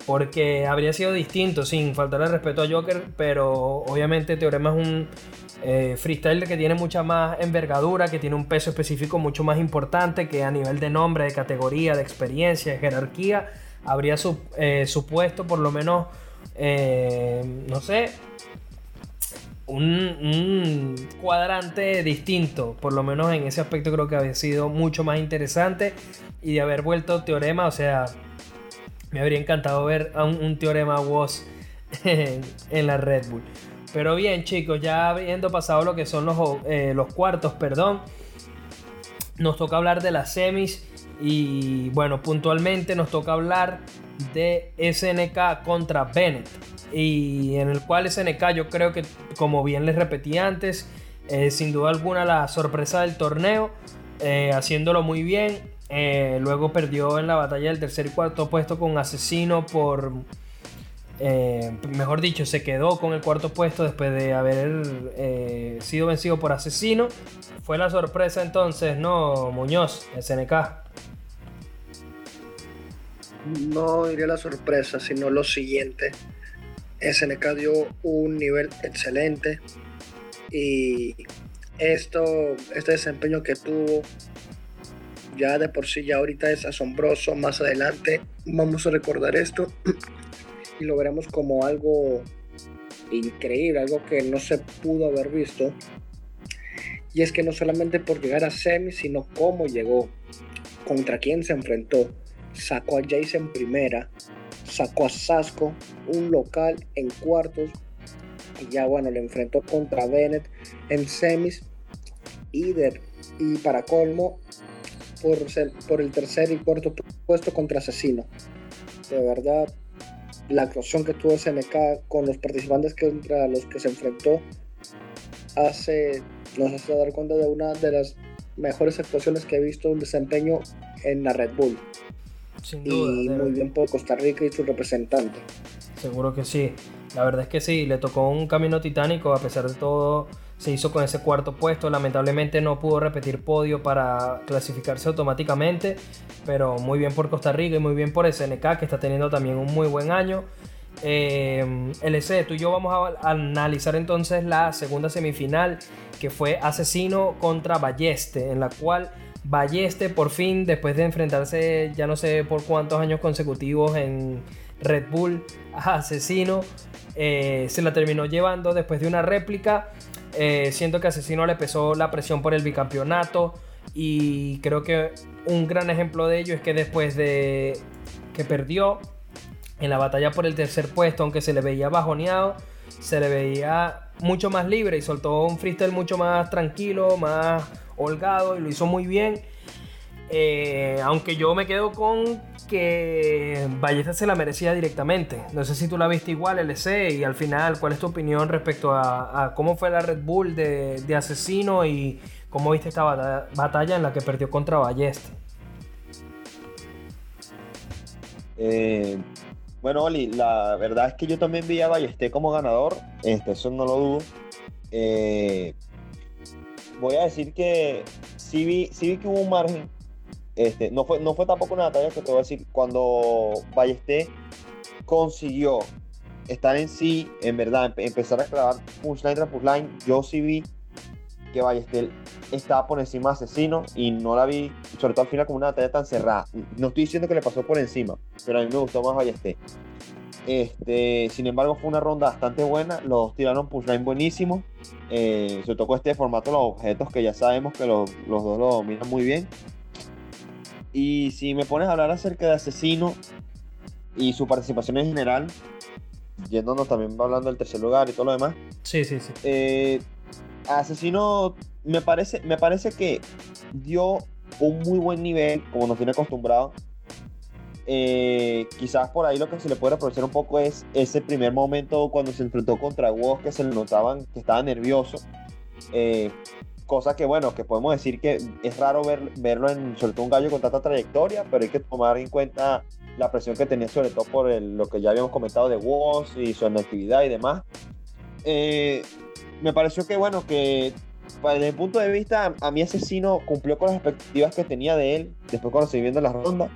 Porque habría sido distinto, sin faltarle respeto a Joker, pero obviamente Teorema es un, eh, freestyle que tiene mucha más envergadura, que tiene un peso específico mucho más importante, que a nivel de nombre, de categoría, de experiencia, de jerarquía, habría eh, supuesto por lo menos, eh, no sé, un, cuadrante distinto, por lo menos en ese aspecto creo que habría sido mucho más interesante y de haber vuelto teorema, o sea, me habría encantado ver a un, teorema WOS en la Red Bull. Pero bien, chicos, ya habiendo pasado lo que son los, eh, los cuartos, perdón, nos toca hablar de las semis. Y bueno, puntualmente nos toca hablar de SNK contra Bennett. Y en el cual SNK yo creo que, como bien les repetí antes, eh, sin duda alguna la sorpresa del torneo, eh, haciéndolo muy bien. luego perdió en la batalla del tercer y cuarto puesto con Asesino por eh, mejor dicho, se quedó con el cuarto puesto después de haber eh, sido vencido por Asesino. Fue la sorpresa entonces, ¿no, Muñoz, SNK? No diría la sorpresa, sino lo siguiente. SNK dio un nivel excelente y esto, este desempeño que tuvo ya de por sí ya ahorita es asombroso. Más adelante vamos a recordar esto lo veremos como algo increíble, algo que no se pudo haber visto. Y es que no solamente por llegar a semi, sino cómo llegó, contra quién se enfrentó. Sacó a Jason en primera, sacó a Sasco, un local en cuartos, y ya bueno, le enfrentó contra Bennett en semis. Y, y para colmo, por, por el tercer y cuarto puesto contra Asesino. De verdad, la actuación que tuvo SNK con los participantes contra los que se enfrentó hace, nos hace dar cuenta de una de las mejores actuaciones que he visto un desempeño en la Red Bull. Sin duda. Y muy bien por Costa Rica y su representante. Seguro que sí. La verdad es que sí, le tocó un camino titánico a pesar de todo se hizo con ese cuarto puesto. Lamentablemente no pudo repetir podio para clasificarse automáticamente, pero muy bien por Costa Rica y muy bien por SNK que está teniendo también un muy buen año. Eh, LC, tú y yo vamos a analizar entonces la segunda semifinal que fue Asesino contra Balleste, en la cual Balleste por fin, después de enfrentarse ya no sé por cuántos años consecutivos en Red Bull a Asesino, eh, se la terminó llevando después de una réplica eh, siento que Asesino le pesó la presión por el bicampeonato y creo que un gran ejemplo de ello es que después de que perdió en la batalla por el tercer puesto, aunque se le veía bajoneado, se le veía mucho más libre y soltó un freestyle mucho más tranquilo, más holgado y lo hizo muy bien. Eh, aunque yo me quedo con que Ballesta se la merecía directamente. No sé si tú la viste igual, LC, y al final, ¿cuál es tu opinión respecto a, cómo fue la Red Bull de, Asesino y cómo viste esta batalla, en la que perdió contra Ballesta? Eh, bueno, Oli, la verdad es que yo también vi a Ballesté como ganador, este, eso no lo dudo. Eh, voy a decir que sí vi, sí vi que hubo un margen este, no, fue, tampoco una batalla que te voy a decir, cuando Ballesté consiguió estar en sí, en verdad, empezar a clavar punchline tras punchline, yo sí vi que Ballesté estaba por encima de Asesino y no la vi, sobre todo al final, como una batalla tan cerrada. No estoy diciendo que le pasó por encima, pero a mí me gustó más Ballesté. Este, sin embargo, fue una ronda bastante buena. Los tiraron punchline buenísimo. Eh, se tocó este formato, los objetos que ya sabemos que los, los dos lo dominan muy bien. Y si me pones a hablar acerca de Asesino y su participación en general, yéndonos también hablando del tercer lugar y todo lo demás. Sí, sí, sí. Eh, Asesino me parece, me parece que dio un muy buen nivel, como nos tiene acostumbrado. Eh, quizás por ahí lo que se le puede aprovechar un poco es ese primer momento cuando se enfrentó contra Woz, que se le notaban que estaba nervioso. Eh, cosa que bueno, que podemos decir que es raro ver, verlo en sobre todo un gallo con tanta trayectoria, pero hay que tomar en cuenta la presión que tenía sobre todo por lo que ya habíamos comentado de Woz y su actividad y demás. Eh, me pareció que bueno, que desde mi punto de vista, a mí Asesino cumplió con las expectativas que tenía de él después cuando se viendo la ronda.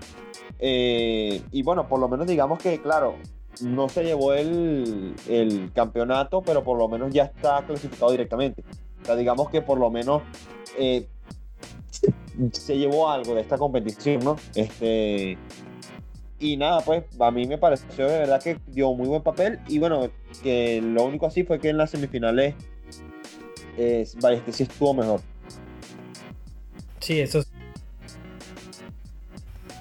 Eh, y bueno, por lo menos digamos que, claro, no se llevó el, el campeonato, pero por lo menos ya está clasificado directamente digamos que por lo menos eh, se llevó algo de esta competición, ¿no? Este, y nada, pues a mí me pareció de verdad que dio muy buen papel. Y bueno, que lo único así fue que en las semifinales eh, este sí estuvo mejor. Sí, eso.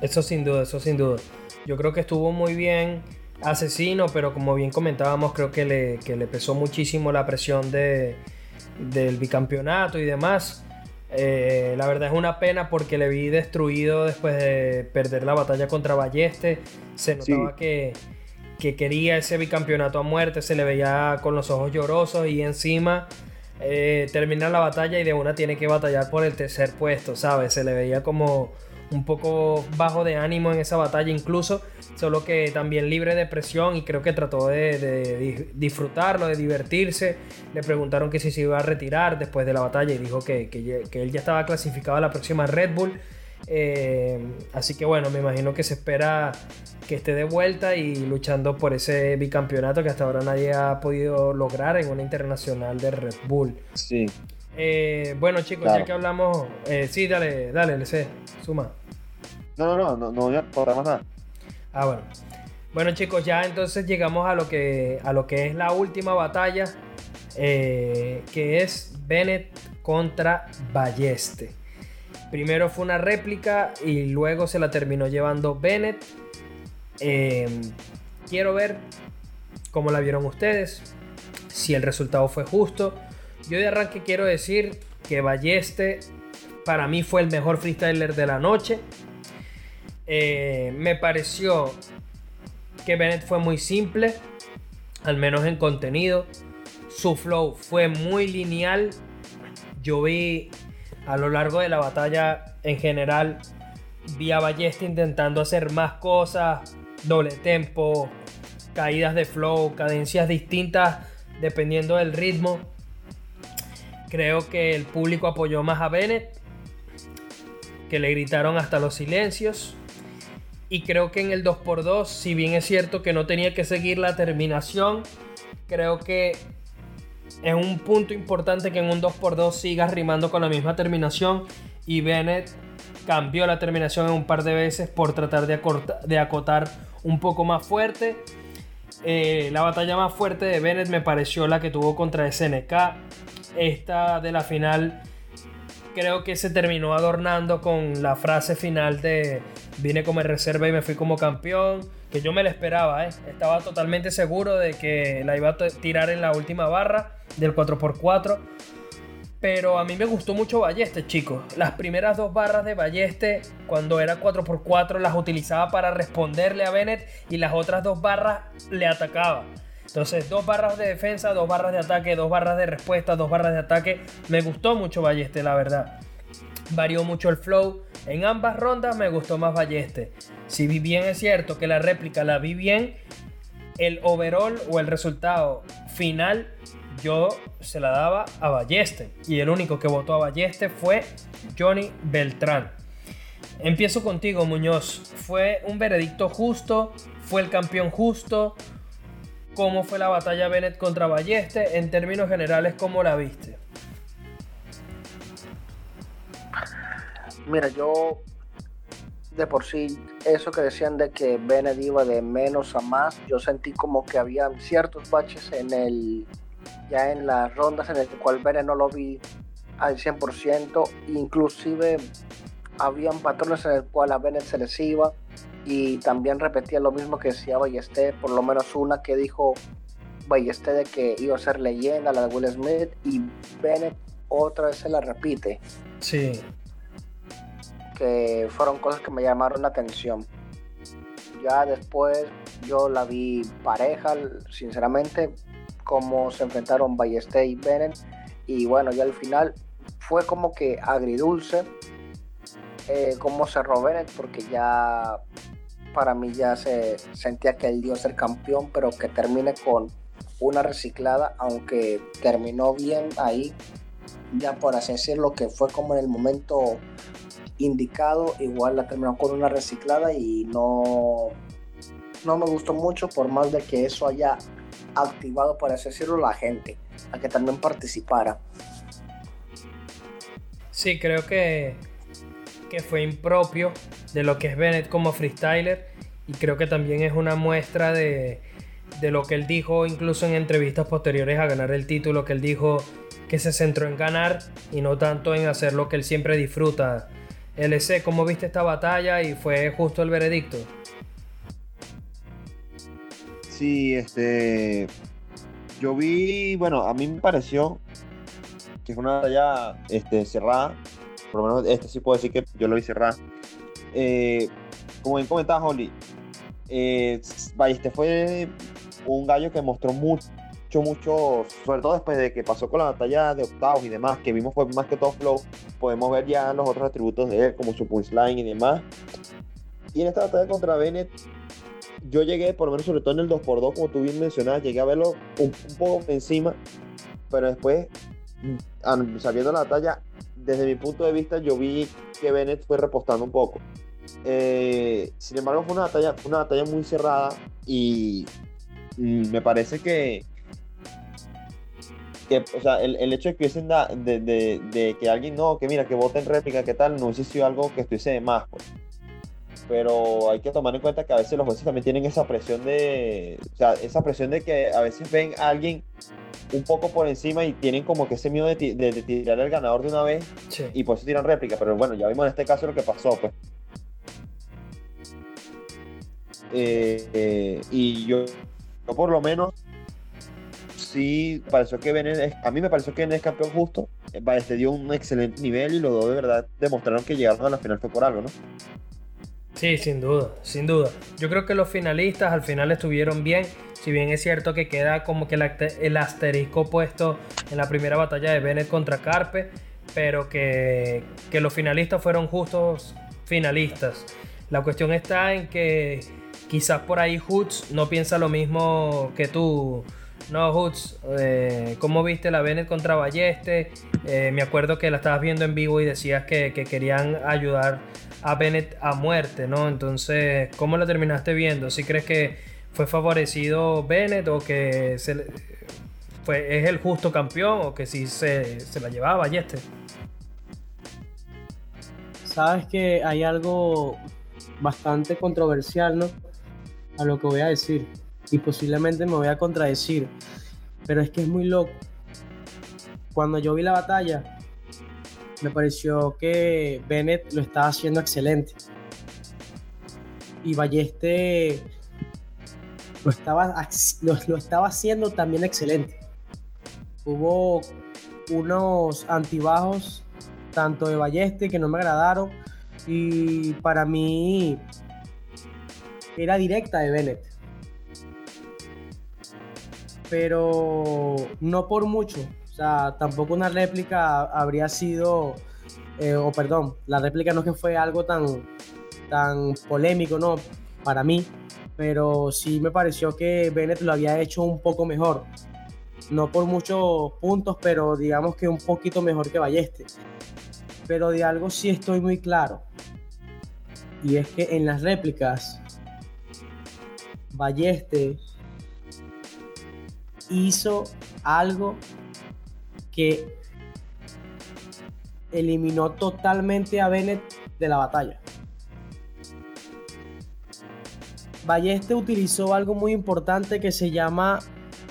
Eso sin duda, eso sin duda. Yo creo que estuvo muy bien asesino, pero como bien comentábamos, creo que le, que le pesó muchísimo la presión de, del bicampeonato y demás. Eh, la verdad es una pena porque le vi destruido después de perder la batalla contra Balleste. Se notaba que, que, quería ese bicampeonato a muerte, se le veía con los ojos llorosos y encima eh, termina la batalla y de una tiene que batallar por el tercer puesto, ¿sabes? Se le veía como un poco bajo de ánimo en esa batalla incluso, solo que también libre de presión y creo que trató de, disfrutarlo, de divertirse. Le preguntaron que si se iba a retirar después de la batalla y dijo que, él ya estaba clasificado a la próxima Red Bull. Eh, así que bueno, me imagino que se espera que esté de vuelta y luchando por ese bicampeonato que hasta ahora nadie ha podido lograr en una internacional de Red Bull. Sí. Eh, bueno, chicos, ya que hablamos. Eh, sí, dale, dale, LC, suma. No, no, no, no, no, más nada. Ah, bueno. Bueno, chicos, ya entonces llegamos a lo que, a lo que es la última batalla, eh, que es Bennett contra Balleste. Primero fue una réplica y luego se la terminó llevando Bennett. Em, quiero ver cómo la vieron ustedes, si el resultado fue justo. Yo de arranque quiero decir que Balleste para mí fue el mejor freestyler de la noche. Eh, me pareció que Bennett fue muy simple, al menos en contenido. Su flow fue muy lineal. Yo vi a lo largo de la batalla en general, vi a Ballesta intentando hacer más cosas, doble tempo, caídas de flow, cadencias distintas dependiendo del ritmo. Creo que el público apoyó más a Bennett, que le gritaron hasta los silencios. Y creo que en el 2x2, si bien es cierto que no tenía que seguir la terminación, creo que es un punto importante que en un 2x2 sigas rimando con la misma terminación. Y Bennett cambió la terminación en un par de veces por tratar de, acotar un poco más fuerte. Eh, la batalla más fuerte de Bennett me pareció la que tuvo contra SNK. Esta de la final creo que se terminó adornando con la frase final de vine como reserva y me fui como campeón, que yo me la esperaba, ¿eh? estaba totalmente seguro de que la iba a tirar en la última barra del 4x4. Pero a mí me gustó mucho Balleste, chicos. Las primeras dos barras de Balleste, cuando era 4x4, las utilizaba para responderle a Bennett y las otras dos barras le atacaba. Entonces, dos barras de defensa, dos barras de ataque, dos barras de respuesta, dos barras de ataque. Me gustó mucho Balleste, la verdad. Varió mucho el flow. En ambas rondas me gustó más Balleste. Si bien es cierto que la réplica la vi bien, el overall o el resultado final yo se la daba a Balleste. Y el único que votó a Balleste fue Johnny Beltrán. Empiezo contigo, Muñoz. ¿Fue un veredicto justo? ¿Fue el campeón justo? ¿Cómo fue la batalla Bennett contra Balleste? En términos generales, ¿cómo la viste? Mira, yo de por sí, eso que decían de que Bennett iba de menos a más, yo sentí como que había ciertos baches en el ya en las rondas en el cual Bennett no lo vi al 100%, inclusive habían patrones en el cual a Bennett se les iba y también repetía lo mismo que decía Ballester, por lo menos una que dijo Ballester de que iba a ser leyenda, la de Will Smith, y Bennett otra vez se la repite. Sí. Que fueron cosas que me llamaron la atención. Ya después yo la vi pareja, sinceramente, cómo se enfrentaron Ballester y Bennett. Y bueno, ya al final fue como que agridulce eh, cómo cerró Bennett, porque ya para mí ya se sentía que él dio ser campeón, pero que termine con una reciclada, aunque terminó bien ahí, ya por así decirlo, que fue como en el momento indicado, igual la terminó con una reciclada y no, no me gustó mucho, por más de que eso haya activado, por así decirlo, la gente, a que también participara. Sí, creo que, que fue impropio de lo que es Bennett como freestyler y creo que también es una muestra de, de lo que él dijo incluso en entrevistas posteriores a ganar el título, que él dijo que se centró en ganar y no tanto en hacer lo que él siempre disfruta. LC, ¿cómo viste esta batalla y fue justo el veredicto? Sí, este. Yo vi, bueno, a mí me pareció que fue una batalla este, cerrada. Por lo menos este sí puedo decir que yo lo vi cerrada. Eh, como bien comentaba Holly, eh, este fue un gallo que mostró mucho, mucho, sobre todo después de que pasó con la batalla de octavos y demás, que vimos fue más que todo flow, podemos ver ya los otros atributos de él, como su punchline y demás. Y en esta batalla contra Bennett, yo llegué, por lo menos sobre todo en el 2x2, como tú bien mencionabas, llegué a verlo un, poco encima, pero después, mm, sabiendo la batalla, desde mi punto de vista, yo vi que Bennett fue repostando un poco. Eh, sin embargo, fue una batalla, una batalla muy cerrada y mm, me parece que o sea, el, el hecho de que hubiesen de, de, de que alguien no, que mira, que voten réplica, que tal, no hubiese sido algo que estuviese de más, pues. Pero hay que tomar en cuenta que a veces los jueces también tienen esa presión de, o sea, esa presión de que a veces ven a alguien un poco por encima y tienen como que ese miedo de, ti- de, de tirar al ganador de una vez Sí. y por eso tiran réplica. Pero bueno, ya vimos en este caso lo que pasó, pues. Eh, eh, y yo, yo por lo menos sí pareció que Bennett es- a mí me pareció que Bennett es campeón justo. Eh, Este dio un excelente nivel y los dos de verdad demostraron que llegaron a la final fue por algo, ¿no? Sí, sin duda, sin duda. Yo creo que los finalistas al final estuvieron bien. Si bien es cierto que queda como que el, asterisco puesto en la primera batalla de Bennett contra Carpe, pero que, que los finalistas fueron justos finalistas. La cuestión está en que quizás por ahí Hoots no piensa lo mismo que tú. No, Hoots, eh, ¿cómo viste la Bennett contra Balleste? Eh, me acuerdo que la estabas viendo en vivo y decías que querían ayudar a Bennett a muerte, ¿no? Entonces, ¿cómo lo terminaste viendo? ¿Si crees que fue favorecido Bennett o que se fue, es el justo campeón o que sí se, se la llevaba Balleste? Sabes que hay algo bastante controversial, ¿no? A lo que voy a decir. Y posiblemente me voy a contradecir. Pero es que es muy loco. Cuando yo vi la batalla, me pareció que Bennett lo estaba haciendo excelente. Y Balleste lo estaba, lo estaba haciendo también excelente. Hubo unos antibajos tanto de Balleste que no me agradaron y para mí era directa de Bennett. Pero no por mucho. Sea, tampoco una réplica habría sido, eh, o perdón, la réplica no es que fue algo tan, tan polémico, ¿no? Para mí. Pero sí me pareció que Bennett lo había hecho un poco mejor. No por muchos puntos, pero digamos que un poquito mejor que Balleste pero de algo sí estoy muy claro. Y es que en las réplicas, Balleste hizo algo que eliminó totalmente a Bennett de la batalla. Balleste utilizó algo muy importante que se llama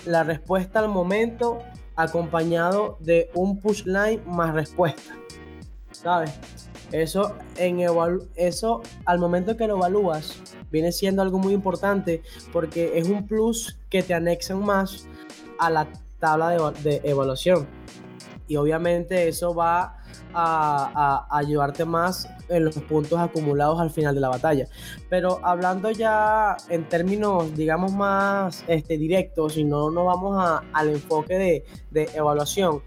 la respuesta al momento acompañado de un push line más respuesta. ¿sabes? Eso, en eso al momento que lo evalúas viene siendo algo muy importante porque es un plus que te anexan más a la tabla de evaluación. Y obviamente eso va a, ayudarte más en los puntos acumulados al final de la batalla. Pero hablando ya en términos, digamos, más este, directos y no nos vamos a- al enfoque de, de evaluación,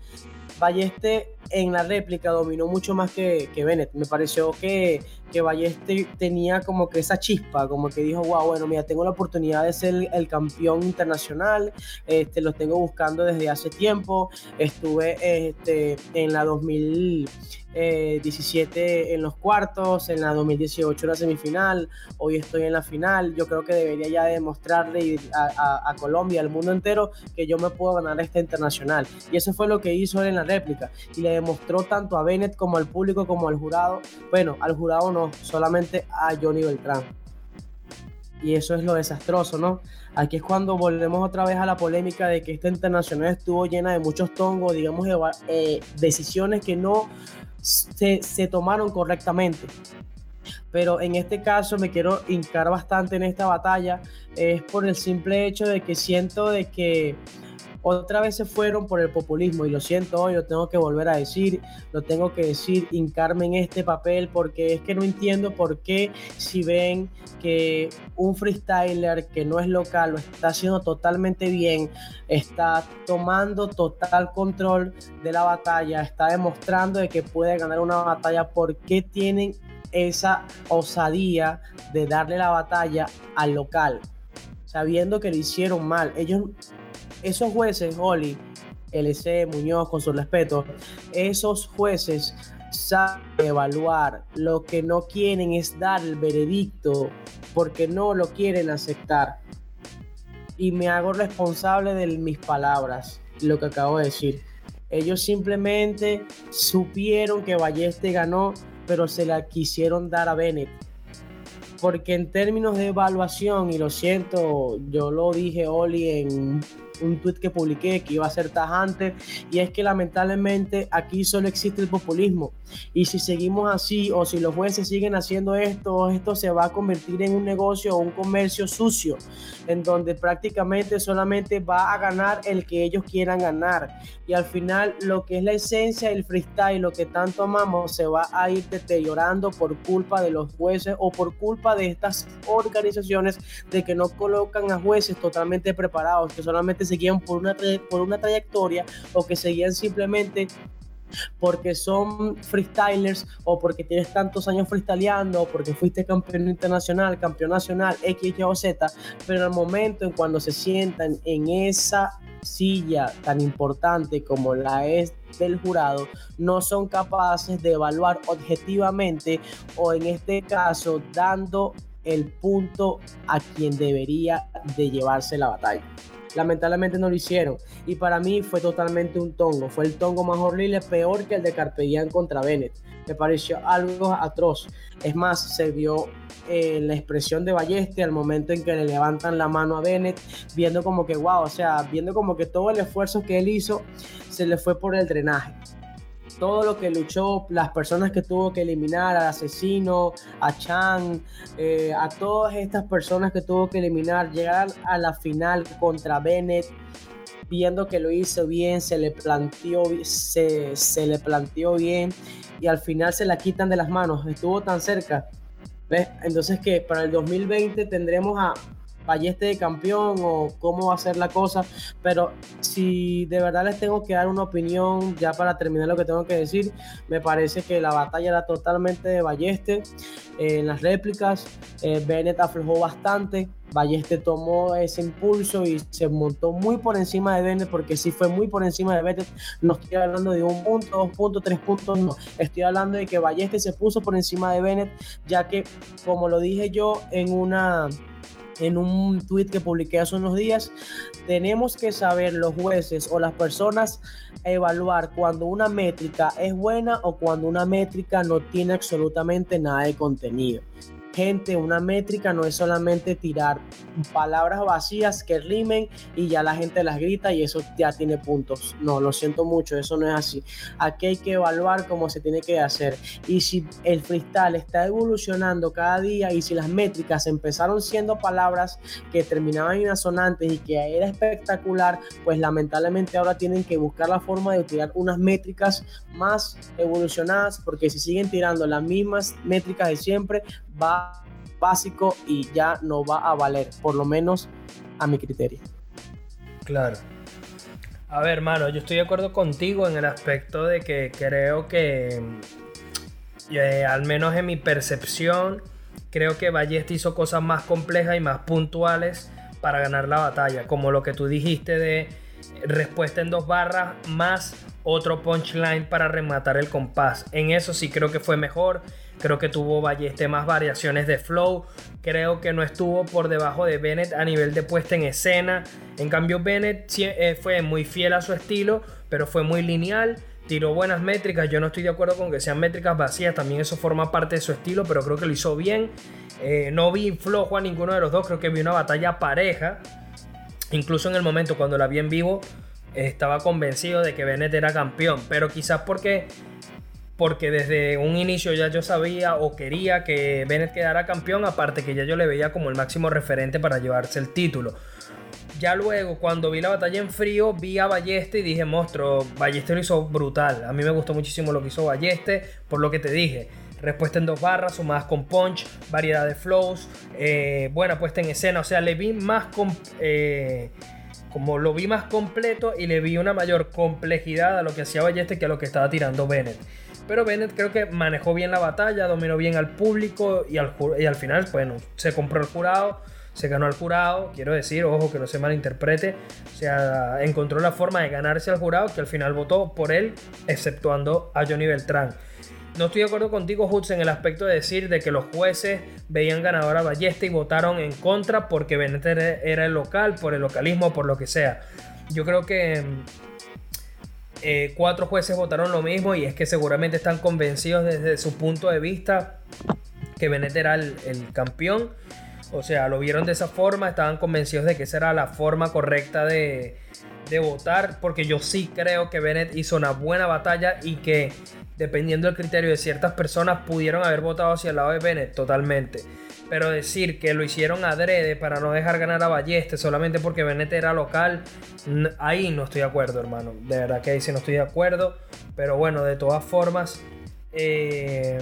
Balleste en la réplica dominó mucho más que, que Bennett. Me pareció que, que Balleste tenía como que esa chispa, como que dijo, wow, bueno, mira, tengo la oportunidad de ser el, el campeón internacional, este, lo tengo buscando desde hace tiempo, estuve este, en la 2017 en los cuartos, en la 2018 en la semifinal, hoy estoy en la final, yo creo que debería ya demostrarle a, a, a Colombia, al mundo entero, que yo me puedo ganar esta internacional. Y eso fue lo que hizo él en la réplica. Y le demostró tanto a Bennett como al público como al jurado. Bueno, al jurado no, solamente a Johnny Beltrán. Y eso es lo desastroso, ¿no? Aquí es cuando volvemos otra vez a la polémica de que esta internacional estuvo llena de muchos tongos, digamos, eh, decisiones que no se, se tomaron correctamente. Pero en este caso me quiero hincar bastante en esta batalla, es por el simple hecho de que siento de que otra vez se fueron por el populismo y lo siento hoy, lo tengo que volver a decir, lo tengo que decir, hincarme en este papel porque es que no entiendo por qué si ven que un freestyler que no es local lo está haciendo totalmente bien, está tomando total control de la batalla, está demostrando de que puede ganar una batalla, ¿por qué tienen esa osadía de darle la batalla al local? Sabiendo que lo hicieron mal. Ellos esos jueces, Oli, LC, Muñoz, con su respeto, esos jueces saben evaluar. Lo que no quieren es dar el veredicto porque no lo quieren aceptar. Y me hago responsable de mis palabras. lo que acabo de decir. Ellos simplemente supieron que Balleste ganó, pero se la quisieron dar a Bennett. Porque en términos de evaluación, y lo siento, yo lo dije Oli en un tweet que publiqué que iba a ser tajante y es que lamentablemente aquí solo existe el populismo. Y si seguimos así o si los jueces siguen haciendo esto, esto se va a convertir en un negocio o un comercio sucio en donde prácticamente solamente va a ganar el que ellos quieran ganar. Y al final lo que es la esencia del freestyle, lo que tanto amamos, se va a ir deteriorando por culpa de los jueces o por culpa de estas organizaciones de que no colocan a jueces totalmente preparados, que solamente seguían por una, por una trayectoria o que seguían simplemente porque son freestylers o porque tienes tantos años freestyleando o porque fuiste campeón internacional, campeón nacional, X, Y o Z, pero en el momento en cuando se sientan en esa silla tan importante como la es del jurado, no son capaces de evaluar objetivamente o en este caso dando el punto a quien debería de llevarse la batalla. Lamentablemente no lo hicieron. Y para mí fue totalmente un tongo. Fue el tongo más horrible, peor que el de Carpellán contra Bennett. Me pareció algo atroz. Es más, se vio eh, la expresión de Balleste al momento en que le levantan la mano a Bennett, viendo como que, wow, o sea, viendo como que todo el esfuerzo que él hizo se le fue por el drenaje todo lo que luchó, las personas que tuvo que eliminar, al asesino, a Chan, eh, a todas estas personas que tuvo que eliminar, llegar a la final contra Bennett, viendo que lo hizo bien, se le planteó, se, se le planteó bien y al final se la quitan de las manos, estuvo tan cerca. ¿Ves? Entonces que para el 2020 tendremos a Balleste de campeón o cómo va a ser la cosa, pero si de verdad les tengo que dar una opinión ya para terminar lo que tengo que decir, me parece que la batalla era totalmente de Balleste. en las réplicas, eh, Bennett aflojó bastante, Balleste tomó ese impulso y se montó muy por encima de Bennett, porque sí fue muy por encima de Bennett. No estoy hablando de un punto, dos puntos, tres puntos, no. Estoy hablando de que Balleste se puso por encima de Bennett, ya que, como lo dije yo en una en un tweet que publiqué hace unos días, tenemos que saber los jueces o las personas evaluar cuando una métrica es buena o cuando una métrica no tiene absolutamente nada de contenido. Gente, una métrica no es solamente tirar palabras vacías que rimen y ya la gente las grita y eso ya tiene puntos. No, lo siento mucho, eso no es así. Aquí hay que evaluar cómo se tiene que hacer. Y si el freestyle está evolucionando cada día y si las métricas empezaron siendo palabras que terminaban en asonantes y que era espectacular, pues lamentablemente ahora tienen que buscar la forma de tirar unas métricas más evolucionadas porque si siguen tirando las mismas métricas de siempre, va básico y ya no va a valer, por lo menos a mi criterio. Claro. A ver, hermano, yo estoy de acuerdo contigo en el aspecto de que creo que, eh, al menos en mi percepción, creo que Ballesta hizo cosas más complejas y más puntuales para ganar la batalla, como lo que tú dijiste de respuesta en dos barras más otro punchline para rematar el compás. En eso sí creo que fue mejor. Creo que tuvo Balleste más variaciones de flow. Creo que no estuvo por debajo de Bennett a nivel de puesta en escena. En cambio, Bennett eh, fue muy fiel a su estilo, pero fue muy lineal. Tiró buenas métricas. Yo no estoy de acuerdo con que sean métricas vacías. También eso forma parte de su estilo, pero creo que lo hizo bien. Eh, no vi flojo a ninguno de los dos. Creo que vi una batalla pareja. Incluso en el momento cuando la vi en vivo, estaba convencido de que Bennett era campeón. Pero quizás porque porque desde un inicio ya yo sabía o quería que Bennett quedara campeón, aparte que ya yo le veía como el máximo referente para llevarse el título. Ya luego, cuando vi la batalla en frío, vi a Balleste y dije, monstruo, Balleste lo hizo brutal. A mí me gustó muchísimo lo que hizo Balleste, por lo que te dije. Respuesta en dos barras, sumadas con punch, variedad de flows, eh, buena puesta en escena. O sea, le vi más... Eh, como lo vi más completo y le vi una mayor complejidad a lo que hacía Balleste que a lo que estaba tirando Bennett. Pero Bennett creo que manejó bien la batalla, dominó bien al público y al, y al final, bueno, se compró el jurado, se ganó al jurado. Quiero decir, ojo, que no se malinterprete. O sea, encontró la forma de ganarse al jurado que al final votó por él, exceptuando a Johnny Beltrán. No estoy de acuerdo contigo, Hudson, en el aspecto de decir de que los jueces veían ganador a Ballesta y votaron en contra porque Bennett era el local, por el localismo, por lo que sea. Yo creo que eh, cuatro jueces votaron lo mismo y es que seguramente están convencidos desde su punto de vista que Bennett era el, campeón. O sea, lo vieron de esa forma, estaban convencidos de que esa era la forma correcta de, de votar, porque yo sí creo que Bennett hizo una buena batalla y que dependiendo del criterio de ciertas personas pudieron haber votado hacia el lado de Bennett totalmente. Pero decir que lo hicieron adrede para no dejar ganar a Balleste solamente porque Bennett era local, ahí no estoy de acuerdo, hermano. De verdad que ahí sí no estoy de acuerdo. Pero bueno, de todas formas, eh,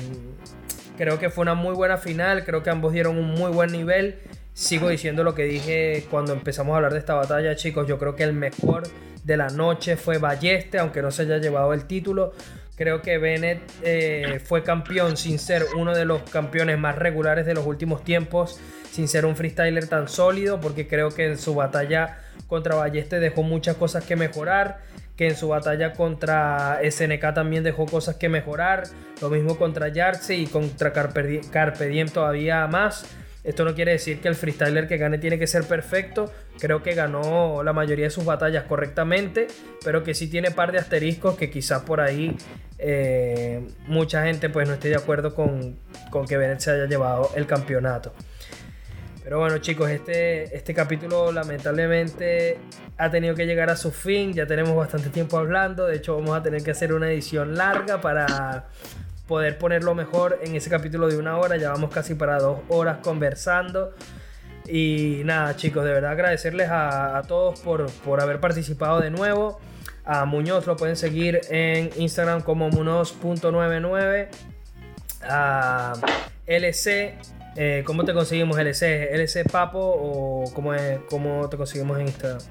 creo que fue una muy buena final. Creo que ambos dieron un muy buen nivel. Sigo diciendo lo que dije cuando empezamos a hablar de esta batalla, chicos. Yo creo que el mejor de la noche fue Balleste, aunque no se haya llevado el título. Creo que Bennett eh, fue campeón sin ser uno de los campeones más regulares de los últimos tiempos, sin ser un freestyler tan sólido, porque creo que en su batalla contra Balleste dejó muchas cosas que mejorar, que en su batalla contra SNK también dejó cosas que mejorar, lo mismo contra Yartse y contra Carpe Diem todavía más. Esto no quiere decir que el freestyler que gane tiene que ser perfecto. Creo que ganó la mayoría de sus batallas correctamente, pero que sí tiene par de asteriscos que quizás por ahí eh, mucha gente pues no esté de acuerdo con, con que Bennett se haya llevado el campeonato. Pero bueno chicos, este, este capítulo lamentablemente ha tenido que llegar a su fin. Ya tenemos bastante tiempo hablando. De hecho vamos a tener que hacer una edición larga para poder ponerlo mejor en ese capítulo de una hora. Ya vamos casi para dos horas conversando. Y nada, chicos, de verdad agradecerles a, todos por, por, haber participado de nuevo. A Muñoz lo pueden seguir en Instagram como munoz.99. A LC, eh, ¿cómo te conseguimos LC? ¿LC Papo o cómo, es, cómo te conseguimos en Instagram?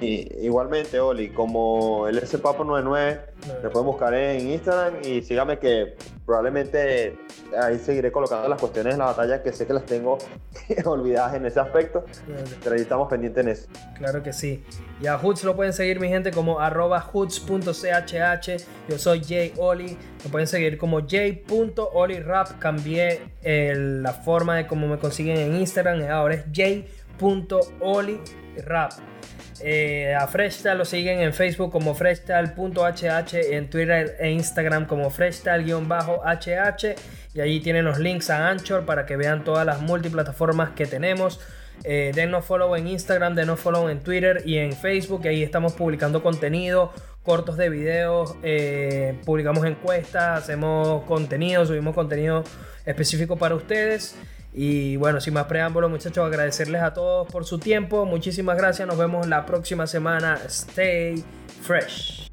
Igualmente, Oli, como el Papo 99, me pueden buscar en Instagram y síganme que probablemente ahí seguiré colocando las cuestiones de la batalla que sé que las tengo olvidadas en ese aspecto, pero ahí estamos pendientes en eso. Claro que sí. Y a Hoods lo pueden seguir mi gente como arroba hoods.chh. Yo soy Jay Oli. Lo pueden seguir como j.olirap. Cambié la forma de cómo me consiguen en Instagram. Ahora es j.olirap. Eh, a Freshtal lo siguen en Facebook como freshtal.hh, en Twitter e Instagram como freshtal-hh y allí tienen los links a Anchor para que vean todas las multiplataformas que tenemos. Eh, denos follow en Instagram, denos follow en Twitter y en Facebook. Y ahí estamos publicando contenido, cortos de videos, eh, publicamos encuestas, hacemos contenido, subimos contenido específico para ustedes. Y bueno, sin más preámbulos, muchachos, agradecerles a todos por su tiempo. Muchísimas gracias. Nos vemos la próxima semana. Stay fresh.